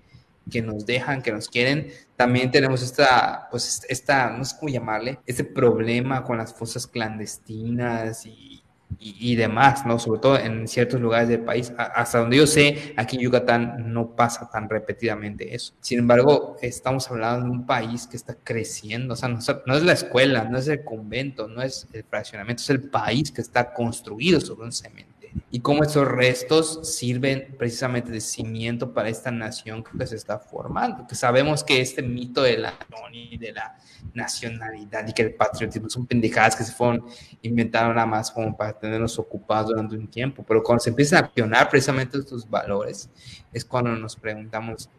que nos dejan, que nos quieren, también tenemos esta, pues esta, no sé cómo llamarle, este problema con las fosas clandestinas y, y, demás, ¿no? Sobre todo en ciertos lugares del país. hasta donde yo sé, aquí en Yucatán no pasa tan repetidamente eso. Sin embargo, estamos hablando de un país que está creciendo, o sea, no, no es la escuela, no es el convento, no es el fraccionamiento, es el país que está construido sobre un cemento y cómo esos restos sirven precisamente de cimiento para esta nación que se está formando. Que sabemos que este mito de la y de la nacionalidad y que el patriotismo son pendejadas que se fueron inventaron nada más como para tenernos ocupados durante un tiempo, pero cuando se empiezan a accionar precisamente estos valores es cuando nos preguntamos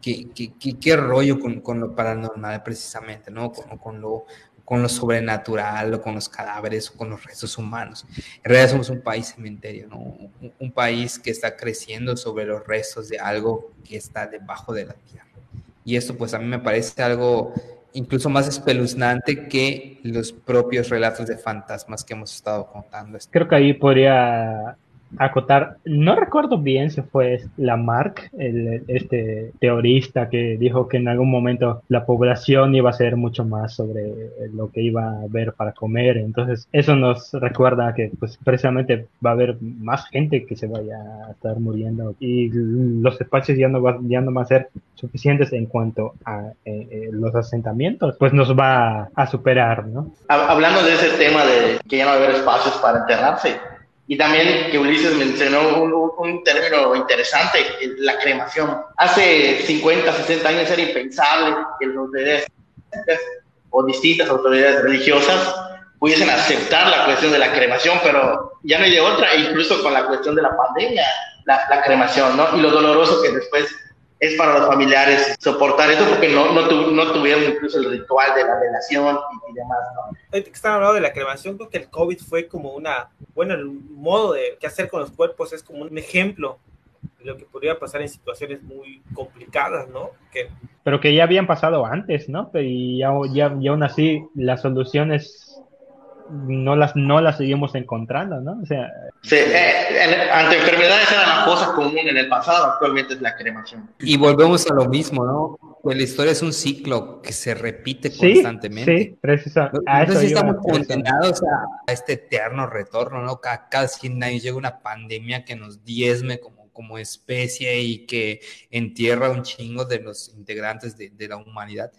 qué, qué, qué, rollo con, con, lo paranormal precisamente, ¿no? Con, con lo con lo sobrenatural o con los cadáveres o con los restos humanos. En realidad somos un país cementerio, ¿no? un, país que está creciendo sobre los restos de algo que está debajo de la tierra. Y esto pues a mí me parece algo incluso más espeluznante que los propios relatos de fantasmas que hemos estado contando. Creo que ahí podría acotar, no recuerdo bien si fue Lamarck, el, este teorista que dijo que en algún momento la población iba a ser mucho más sobre lo que iba a haber para comer. Entonces, eso nos recuerda que pues precisamente va a haber más gente que se vaya a estar muriendo y los espacios ya no, ya no van a ser suficientes en cuanto a eh, eh, los asentamientos, pues nos va a superar, ¿no? Hablando de ese tema de que ya no va a haber espacios para enterrarse, y también que Ulises mencionó un, término interesante, la cremación. Hace 50, 60 años era impensable que los autoridades o distintas autoridades religiosas pudiesen aceptar la cuestión de la cremación, pero ya no hay otra, incluso con la cuestión de la pandemia, la, la cremación, ¿no? Y lo doloroso que después es para los familiares soportar eso porque no, no, no tuvieron incluso el ritual de la relación y, demás. ¿no? que están hablando de la cremación, creo que el COVID fue como una, bueno, el modo de qué hacer con los cuerpos es como un ejemplo de lo que podría pasar en situaciones muy complicadas, ¿no? Que, Pero que ya habían pasado antes, ¿no? Y, ya, ya, y aún así las soluciones no las, no las seguimos encontrando, ¿no? O sea, sí, eh, ante enfermedades eran las cosas comunes en el pasado, actualmente es la cremación. Y volvemos a lo mismo, ¿no? Pues la historia es un ciclo que se repite constantemente. Sí, precisamente. Entonces estamos condenados a, este eterno retorno, ¿no? Cada, cada 100 años llega una pandemia que nos diezme como, como especie y que entierra un chingo de los integrantes de, de la humanidad.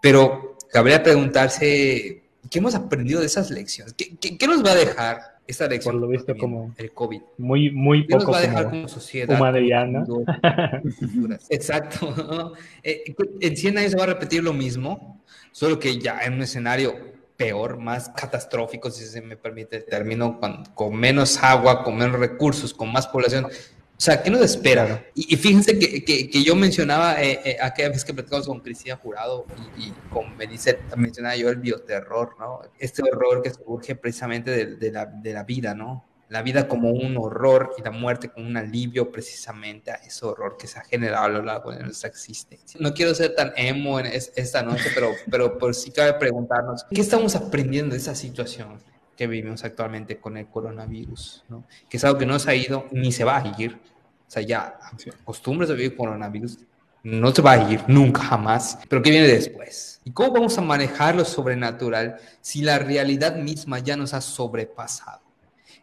Pero cabría preguntarse ¿Qué hemos aprendido de esas lecciones? ¿Qué, nos va a dejar esta lección? Por lo visto como el COVID. Muy, muy ¿Qué nos va a dejar como, sociedad? Humanidad, Exacto. Eh, en 100 años se va a repetir lo mismo, solo que ya en un escenario peor, más catastrófico, si se me permite el término, con menos agua, con menos recursos, con más población. O sea, ¿qué nos espera? Y, fíjense que, que, yo mencionaba eh, eh, aquella vez que platicamos con Cristina Jurado y, con Benice, mencionaba yo el bioterror, ¿no? Este horror que surge precisamente de, de, la, de la vida, ¿no? La vida como un horror y la muerte como un alivio precisamente a ese horror que se ha generado a lo largo de nuestra existencia. No quiero ser tan emo en esta noche, pero, pero por sí cabe preguntarnos, ¿qué estamos aprendiendo de esa situación? Que vivimos actualmente con el coronavirus, ¿no? que es algo que no se ha ido ni se va a ir. O sea, ya costumbres de vivir coronavirus no se va a ir nunca jamás. Pero ¿qué viene después? ¿Y cómo vamos a manejar lo sobrenatural si la realidad misma ya nos ha sobrepasado?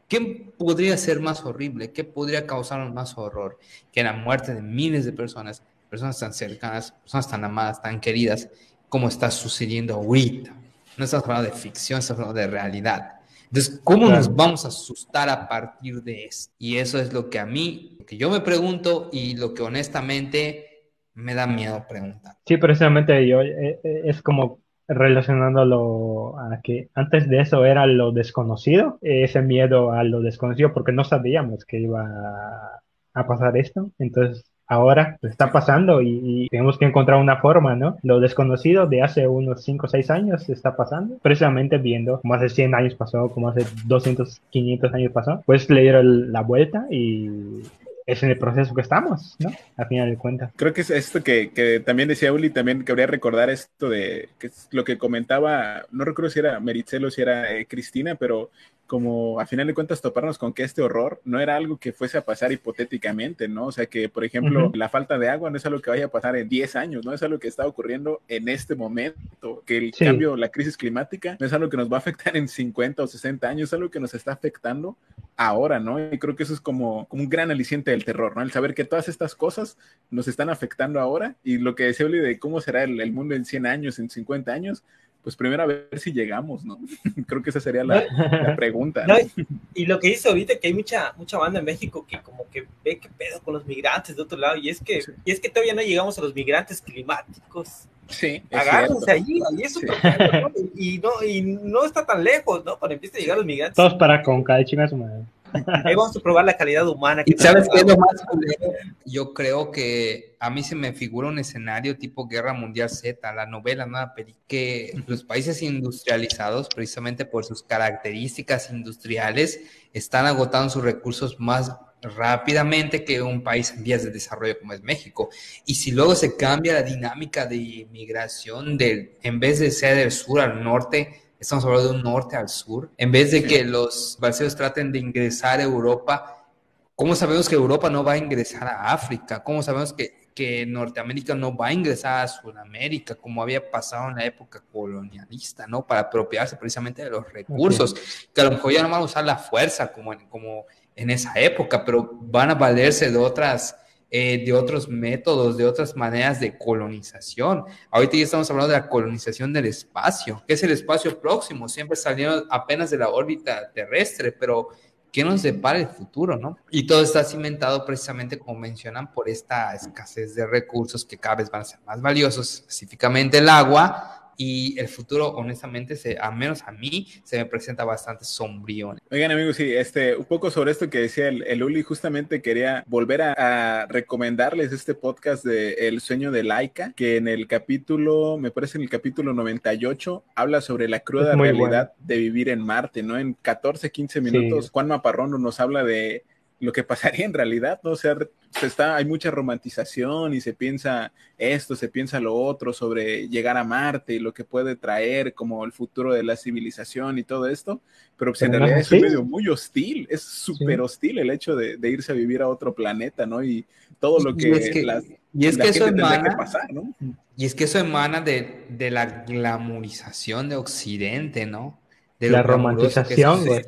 ¿Qué podría ser más horrible? ¿Qué podría causarnos más horror que la muerte de miles de personas, personas tan cercanas, personas tan amadas, tan queridas, como está sucediendo ahorita? No estamos hablando de ficción, estamos hablando de realidad. Entonces, ¿cómo nos vamos a asustar a partir de eso? Y eso es lo que a mí, lo que yo me pregunto y lo que honestamente me da miedo preguntar. Sí, precisamente yo, eh, eh, es como relacionándolo a que antes de eso era lo desconocido, ese miedo a lo desconocido, porque no sabíamos que iba a pasar esto. Entonces, ahora está pasando y, tenemos que encontrar una forma, ¿no? Lo desconocido de hace unos 5 o 6 años está pasando, precisamente viendo cómo hace 100 años pasó, como hace 200, 500 años pasó, pues le dieron la vuelta y es en el proceso que estamos, ¿no? A final de cuentas. Creo que es esto que, que también decía Uli, también quería recordar esto de que es lo que comentaba, no recuerdo si era Meritzel o si era eh, Cristina, pero como a final de cuentas toparnos con que este horror no era algo que fuese a pasar hipotéticamente, ¿no? O sea que, por ejemplo, la falta de agua no es algo que vaya a pasar en 10 años, no es algo que está ocurriendo en este momento, que el cambio, la crisis climática no es algo que nos va a afectar en 50 o 60 años, es algo que nos está afectando ahora, ¿no? Y creo que eso es como, como un gran aliciente del terror, ¿no? El saber que todas estas cosas nos están afectando ahora y lo que decía Oli de cómo será el, el mundo en 100 años, en 50 años, pues primero a ver si llegamos, ¿no? Creo que esa sería la, pregunta. y, lo que dice ahorita que hay mucha, mucha banda en México que como que ve qué pedo con los migrantes de otro lado, y es que, y es que todavía no llegamos a los migrantes climáticos. Sí. Agárrense allí, y eso y no, y no está tan lejos, ¿no? Para empezar a llegar los migrantes. Todos para con cada chingas, madre. Ahí vamos a probar la calidad humana. Que ¿Sabes qué es lo más Yo creo que a mí se me figura un escenario tipo Guerra Mundial Z, la novela, ¿no? que los países industrializados, precisamente por sus características industriales, están agotando sus recursos más rápidamente que un país en vías de desarrollo como es México. Y si luego se cambia la dinámica de migración del, en vez de ser del sur al norte, estamos hablando de un norte al sur, en vez de que los balseos traten de ingresar a Europa, ¿Cómo sabemos que Europa no va a ingresar a África? ¿Cómo sabemos que, que Norteamérica no va a ingresar a Sudamérica, como había pasado en la época colonialista, ¿no? Para apropiarse precisamente de los recursos, que a lo mejor ya no van a usar la fuerza como en, como en esa época, pero van a valerse de otras, eh, de otros métodos, de otras maneras de colonización. Ahorita ya estamos hablando de la colonización del espacio, que es el espacio próximo, siempre saliendo apenas de la órbita terrestre, pero qué nos depara el futuro, ¿no? Y todo está cimentado precisamente, como mencionan, por esta escasez de recursos que cada vez van a ser más valiosos, específicamente el agua, y el futuro, honestamente, se, a menos a mí, se me presenta bastante sombrío. Oigan, amigos, sí, este, un poco sobre esto que decía el, el Uli, justamente quería volver a, recomendarles este podcast de El sueño de Laika, que en el capítulo, me parece en el capítulo 98, habla sobre la cruda realidad de vivir en Marte, ¿no? En 14, 15 minutos, Juan Maparrón nos habla de lo que pasaría en realidad, ¿no? O sea, se está, hay mucha romantización y se piensa esto, se piensa lo otro sobre llegar a Marte y lo que puede traer como el futuro de la civilización y todo esto, pero pues en realidad es un medio muy hostil, es súper hostil el hecho de, irse a vivir a otro planeta, ¿no? Y todo lo que, y es que, y es que eso emana, que pasar, ¿no? Y es que eso emana de, de la glamorización de Occidente, ¿no? De la romantización, güey.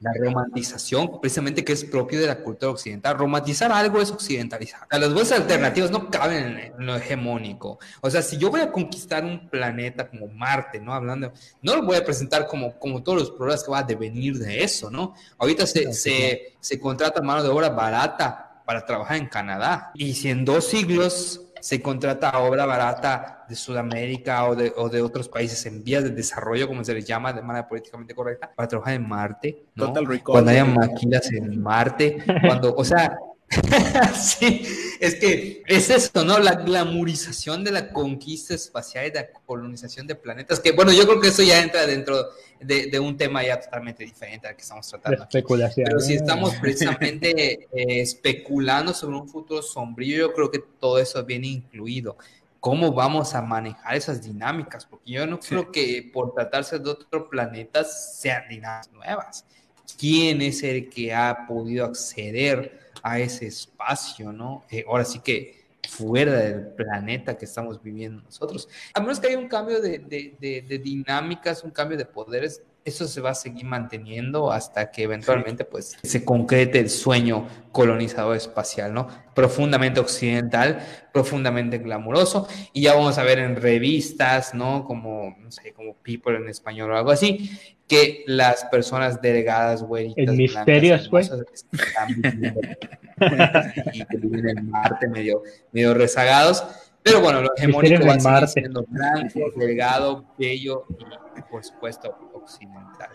La romantización, precisamente que es propio de la cultura occidental. Romantizar algo es occidentalizar. Las buenas alternativas no caben en, lo hegemónico. O sea, si yo voy a conquistar un planeta como Marte, ¿no? Hablando, no lo voy a presentar como, como todos los problemas que va a devenir de eso, ¿no? Ahorita se, se, se contrata mano de obra barata para trabajar en Canadá. Y si en dos siglos se contrata obra barata de Sudamérica o de, o de, otros países en vías de desarrollo, como se les llama de manera políticamente correcta, para trabajar en Marte, ¿no? cuando haya máquinas en Marte, cuando, o sea, sí, es que es eso, ¿no? La glamorización de la conquista espacial y de la colonización de planetas, que bueno, yo creo que eso ya entra dentro de, un tema ya totalmente diferente al que estamos tratando. especulación. Pero si estamos precisamente eh, especulando sobre un futuro sombrío, yo creo que todo eso viene incluido. ¿Cómo vamos a manejar esas dinámicas? Porque yo no creo que por tratarse de otro planeta sean dinámicas nuevas. ¿Quién es el que ha podido acceder a ese espacio, ¿no? Eh, ahora sí que fuera del planeta que estamos viviendo nosotros. A menos que haya un cambio de, de, dinámicas, un cambio de poderes, eso se va a seguir manteniendo hasta que eventualmente pues se concrete el sueño colonizador espacial, ¿no? Profundamente occidental, profundamente glamuroso y ya vamos a ver en revistas, ¿no? Como, no sé, como People en español o algo así, que las personas delegadas, güey. El misterio, güey. y que viven en Marte medio, medio rezagados. Pero bueno, lo hegemónico va a seguir siendo blanco, delgado, bello y, por supuesto, occidental.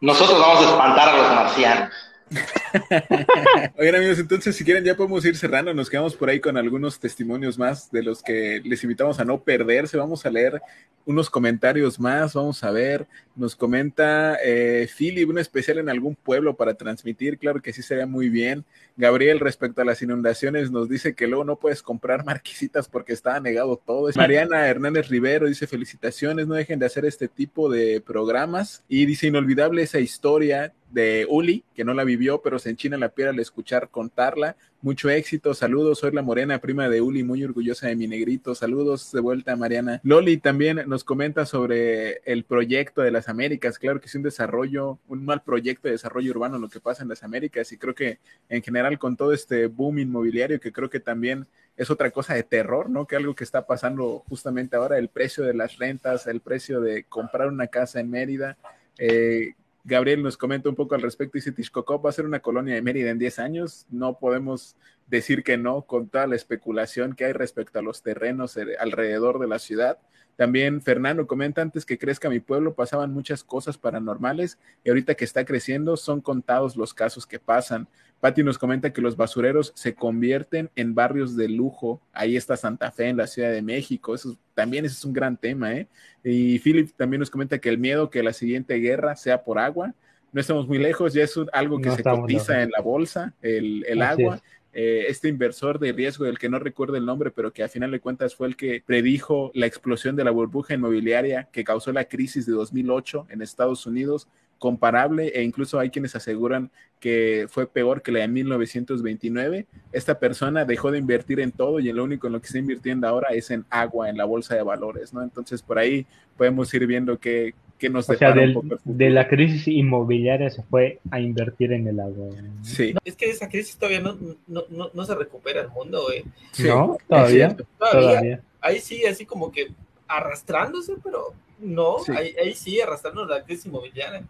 Nosotros vamos a espantar a los marcianos. Oigan amigos, entonces si quieren ya podemos ir cerrando, nos quedamos por ahí con algunos testimonios más de los que les invitamos a no perderse, vamos a leer unos comentarios más, vamos a ver, nos comenta eh, Philip, un especial en algún pueblo para transmitir, claro que sí sería muy bien. Gabriel, respecto a las inundaciones, nos dice que luego no puedes comprar marquisitas porque está negado todo. Mariana Hernández Rivero dice felicitaciones, no dejen de hacer este tipo de programas y dice inolvidable esa historia de Uli, que no la vivió, pero se enchina la piel al escuchar contarla. Mucho éxito, saludos, soy la morena prima de Uli, muy orgullosa de mi negrito. Saludos de vuelta, Mariana. Loli también nos comenta sobre el proyecto de las Américas. Claro que es un desarrollo, un mal proyecto de desarrollo urbano lo que pasa en las Américas y creo que en general con todo este boom inmobiliario que creo que también es otra cosa de terror, ¿no? Que algo que está pasando justamente ahora, el precio de las rentas, el precio de comprar una casa en Mérida. Eh, Gabriel nos comenta un poco al respecto. Dice, Tishkokop va a ser una colonia de Mérida en 10 años. No podemos decir que no con toda la especulación que hay respecto a los terrenos alrededor de la ciudad. También Fernando comenta, antes que crezca mi pueblo pasaban muchas cosas paranormales y ahorita que está creciendo son contados los casos que pasan. Patti nos comenta que los basureros se convierten en barrios de lujo. Ahí está Santa Fe en la Ciudad de México. Eso también ese es un gran tema, ¿eh? Y Philip también nos comenta que el miedo que la siguiente guerra sea por agua. No estamos muy lejos, ya es algo que se cotiza en la bolsa, el, el agua. Eh, este inversor de riesgo del que no recuerdo el nombre, pero que a final de cuentas fue el que predijo la explosión de la burbuja inmobiliaria que causó la crisis de 2008 en Estados Unidos, comparable e incluso hay quienes aseguran que fue peor que la de 1929. Esta persona dejó de invertir en todo y lo único en lo que está invirtiendo ahora es en agua, en la bolsa de valores, ¿no? Entonces por ahí podemos ir viendo qué, qué nos o sea, del, de la crisis inmobiliaria se fue a invertir en el agua. Sí. No, es que esa crisis todavía no, no, no, no se recupera el mundo, güey. Sí, ¿No? ¿Todavía? todavía. Todavía. Ahí sigue así como que arrastrándose, pero no, sí. Ahí, ahí sigue arrastrando la crisis inmobiliaria.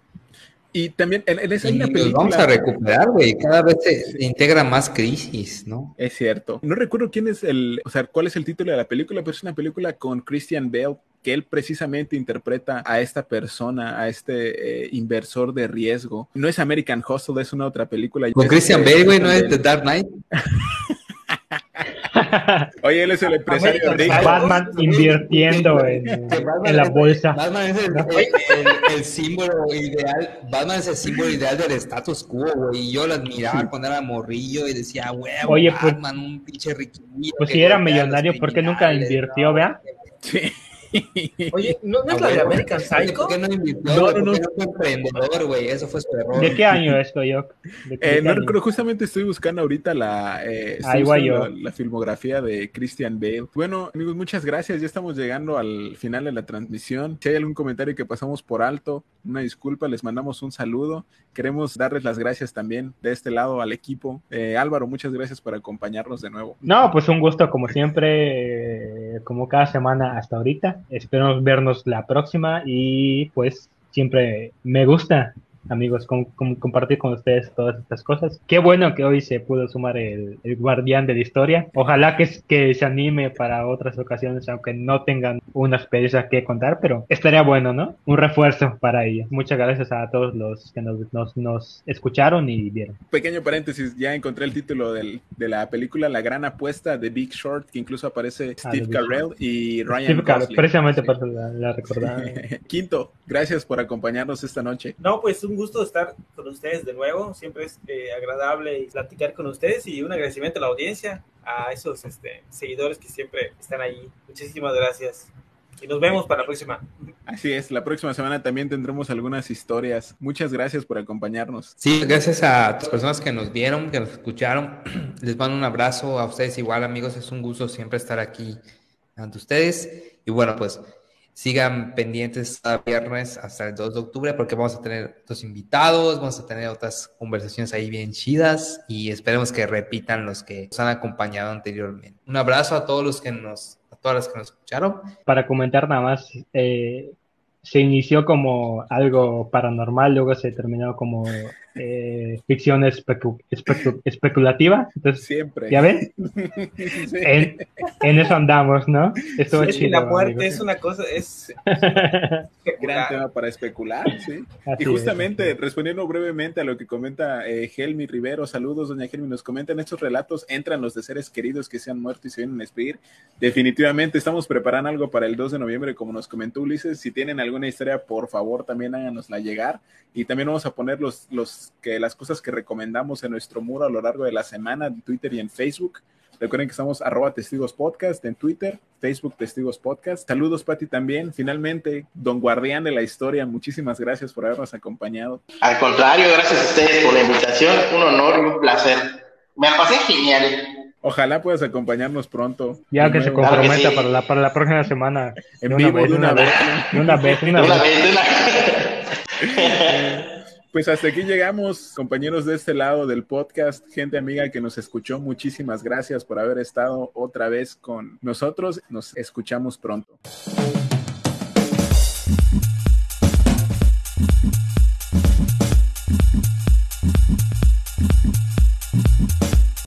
Y también en, en esa y una nos película. vamos a recuperar, güey. Cada vez se, se, integra más crisis, ¿no? Es cierto. No recuerdo quién es el, o sea, cuál es el título de la película, pero es una película con Christian Bale que él precisamente interpreta a esta persona, a este eh, inversor de riesgo. No es American Hustle, es una otra película. Con Christian Bale, güey, no es The Dark Knight. Oye, él es el empresario rico. Batman invirtiendo en, en, la bolsa. Batman es el, el, el, símbolo ideal. Batman es el símbolo ideal del status quo, güey. Y yo lo admiraba sí. cuando era morrillo y decía, huevo, Oye, Batman, pues, un pinche riquillo. Pues si era millonario, ¿por qué nunca invirtió, no, vea? Sí. Oye, ¿no, no es la de American Psycho? ¿Por qué no invirtió? No, no, no. no fue emprendedor, güey. Eso fue su error. ¿De qué año esto, yo? Eh, no recuerdo, justamente estoy buscando ahorita la, eh, yo. la, la, filmografía de Christian Bale. Bueno, amigos, muchas gracias. Ya estamos llegando al final de la transmisión. Si hay algún comentario que pasamos por alto, una disculpa, les mandamos un saludo. Queremos darles las gracias también de este lado al equipo. Eh, Álvaro, muchas gracias por acompañarnos de nuevo. No, pues un gusto como siempre, como cada semana hasta ahorita. Esperamos vernos la próxima y pues siempre me gusta amigos, con, con, compartir con ustedes todas estas cosas. Qué bueno que hoy se pudo sumar el, el guardián de la historia. Ojalá que, que, se anime para otras ocasiones, aunque no tengan una experiencia que contar, pero estaría bueno, ¿no? Un refuerzo para ellos. Muchas gracias a todos los que nos, nos, nos escucharon y vieron. Pequeño paréntesis, ya encontré el título del, de la película La Gran Apuesta de Big Short, que incluso aparece Steve ah, Carell y Ryan Steve Carell, precisamente sí. por la, la recordada. Quinto, gracias por acompañarnos esta noche. No, pues un gusto estar con ustedes de nuevo. Siempre es eh, agradable platicar con ustedes y un agradecimiento a la audiencia, a esos este, seguidores que siempre están ahí. Muchísimas gracias. Y nos vemos para la próxima. Así es, la próxima semana también tendremos algunas historias. Muchas gracias por acompañarnos. Sí, gracias a las personas que nos vieron, que nos escucharon. Les mando un abrazo a ustedes igual, amigos. Es un gusto siempre estar aquí ante ustedes. Y bueno, pues sigan pendientes cada viernes hasta el 2 de octubre porque vamos a tener otros invitados, vamos a tener otras conversaciones ahí bien chidas y esperemos que repitan los que nos han acompañado anteriormente. Un abrazo a todos los que nos, a todas las que nos escucharon. Para comentar nada más, eh, se inició como algo paranormal, luego se terminó como eh, ficción especu especu especulativa. Entonces, Siempre. ¿Ya ven? sí. en, en, eso andamos, ¿no? Esto sí, es chido, la muerte amigos. es una cosa, es... Gran tema para especular, sí. Así y justamente, es. respondiendo brevemente a lo que comenta eh, Helmi Rivero, saludos, doña Helmi, nos comentan estos relatos, entran los de seres queridos que se han muerto y se vienen a despedir. Definitivamente estamos preparando algo para el 2 de noviembre, como nos comentó Ulises. Si tienen alguna historia, por favor, también háganosla llegar. Y también vamos a poner los, los que las cosas que recomendamos en nuestro muro a lo largo de la semana en Twitter y en Facebook. Recuerden que estamos arroba testigos podcast en Twitter, Facebook testigos podcast. Saludos, Pati, también. Finalmente, don guardián de la historia, muchísimas gracias por habernos acompañado. Al contrario, gracias a ustedes por la invitación. Un honor y un placer. Me la pasé genial. Ojalá puedas acompañarnos pronto. Ya que se comprometa claro que sí. para, la, para la próxima semana. En vivo, de una vez. De una vez, de una vez. De una vez. Pues hasta aquí llegamos, compañeros de este lado del podcast, gente amiga que nos escuchó, muchísimas gracias por haber estado otra vez con nosotros. Nos escuchamos pronto.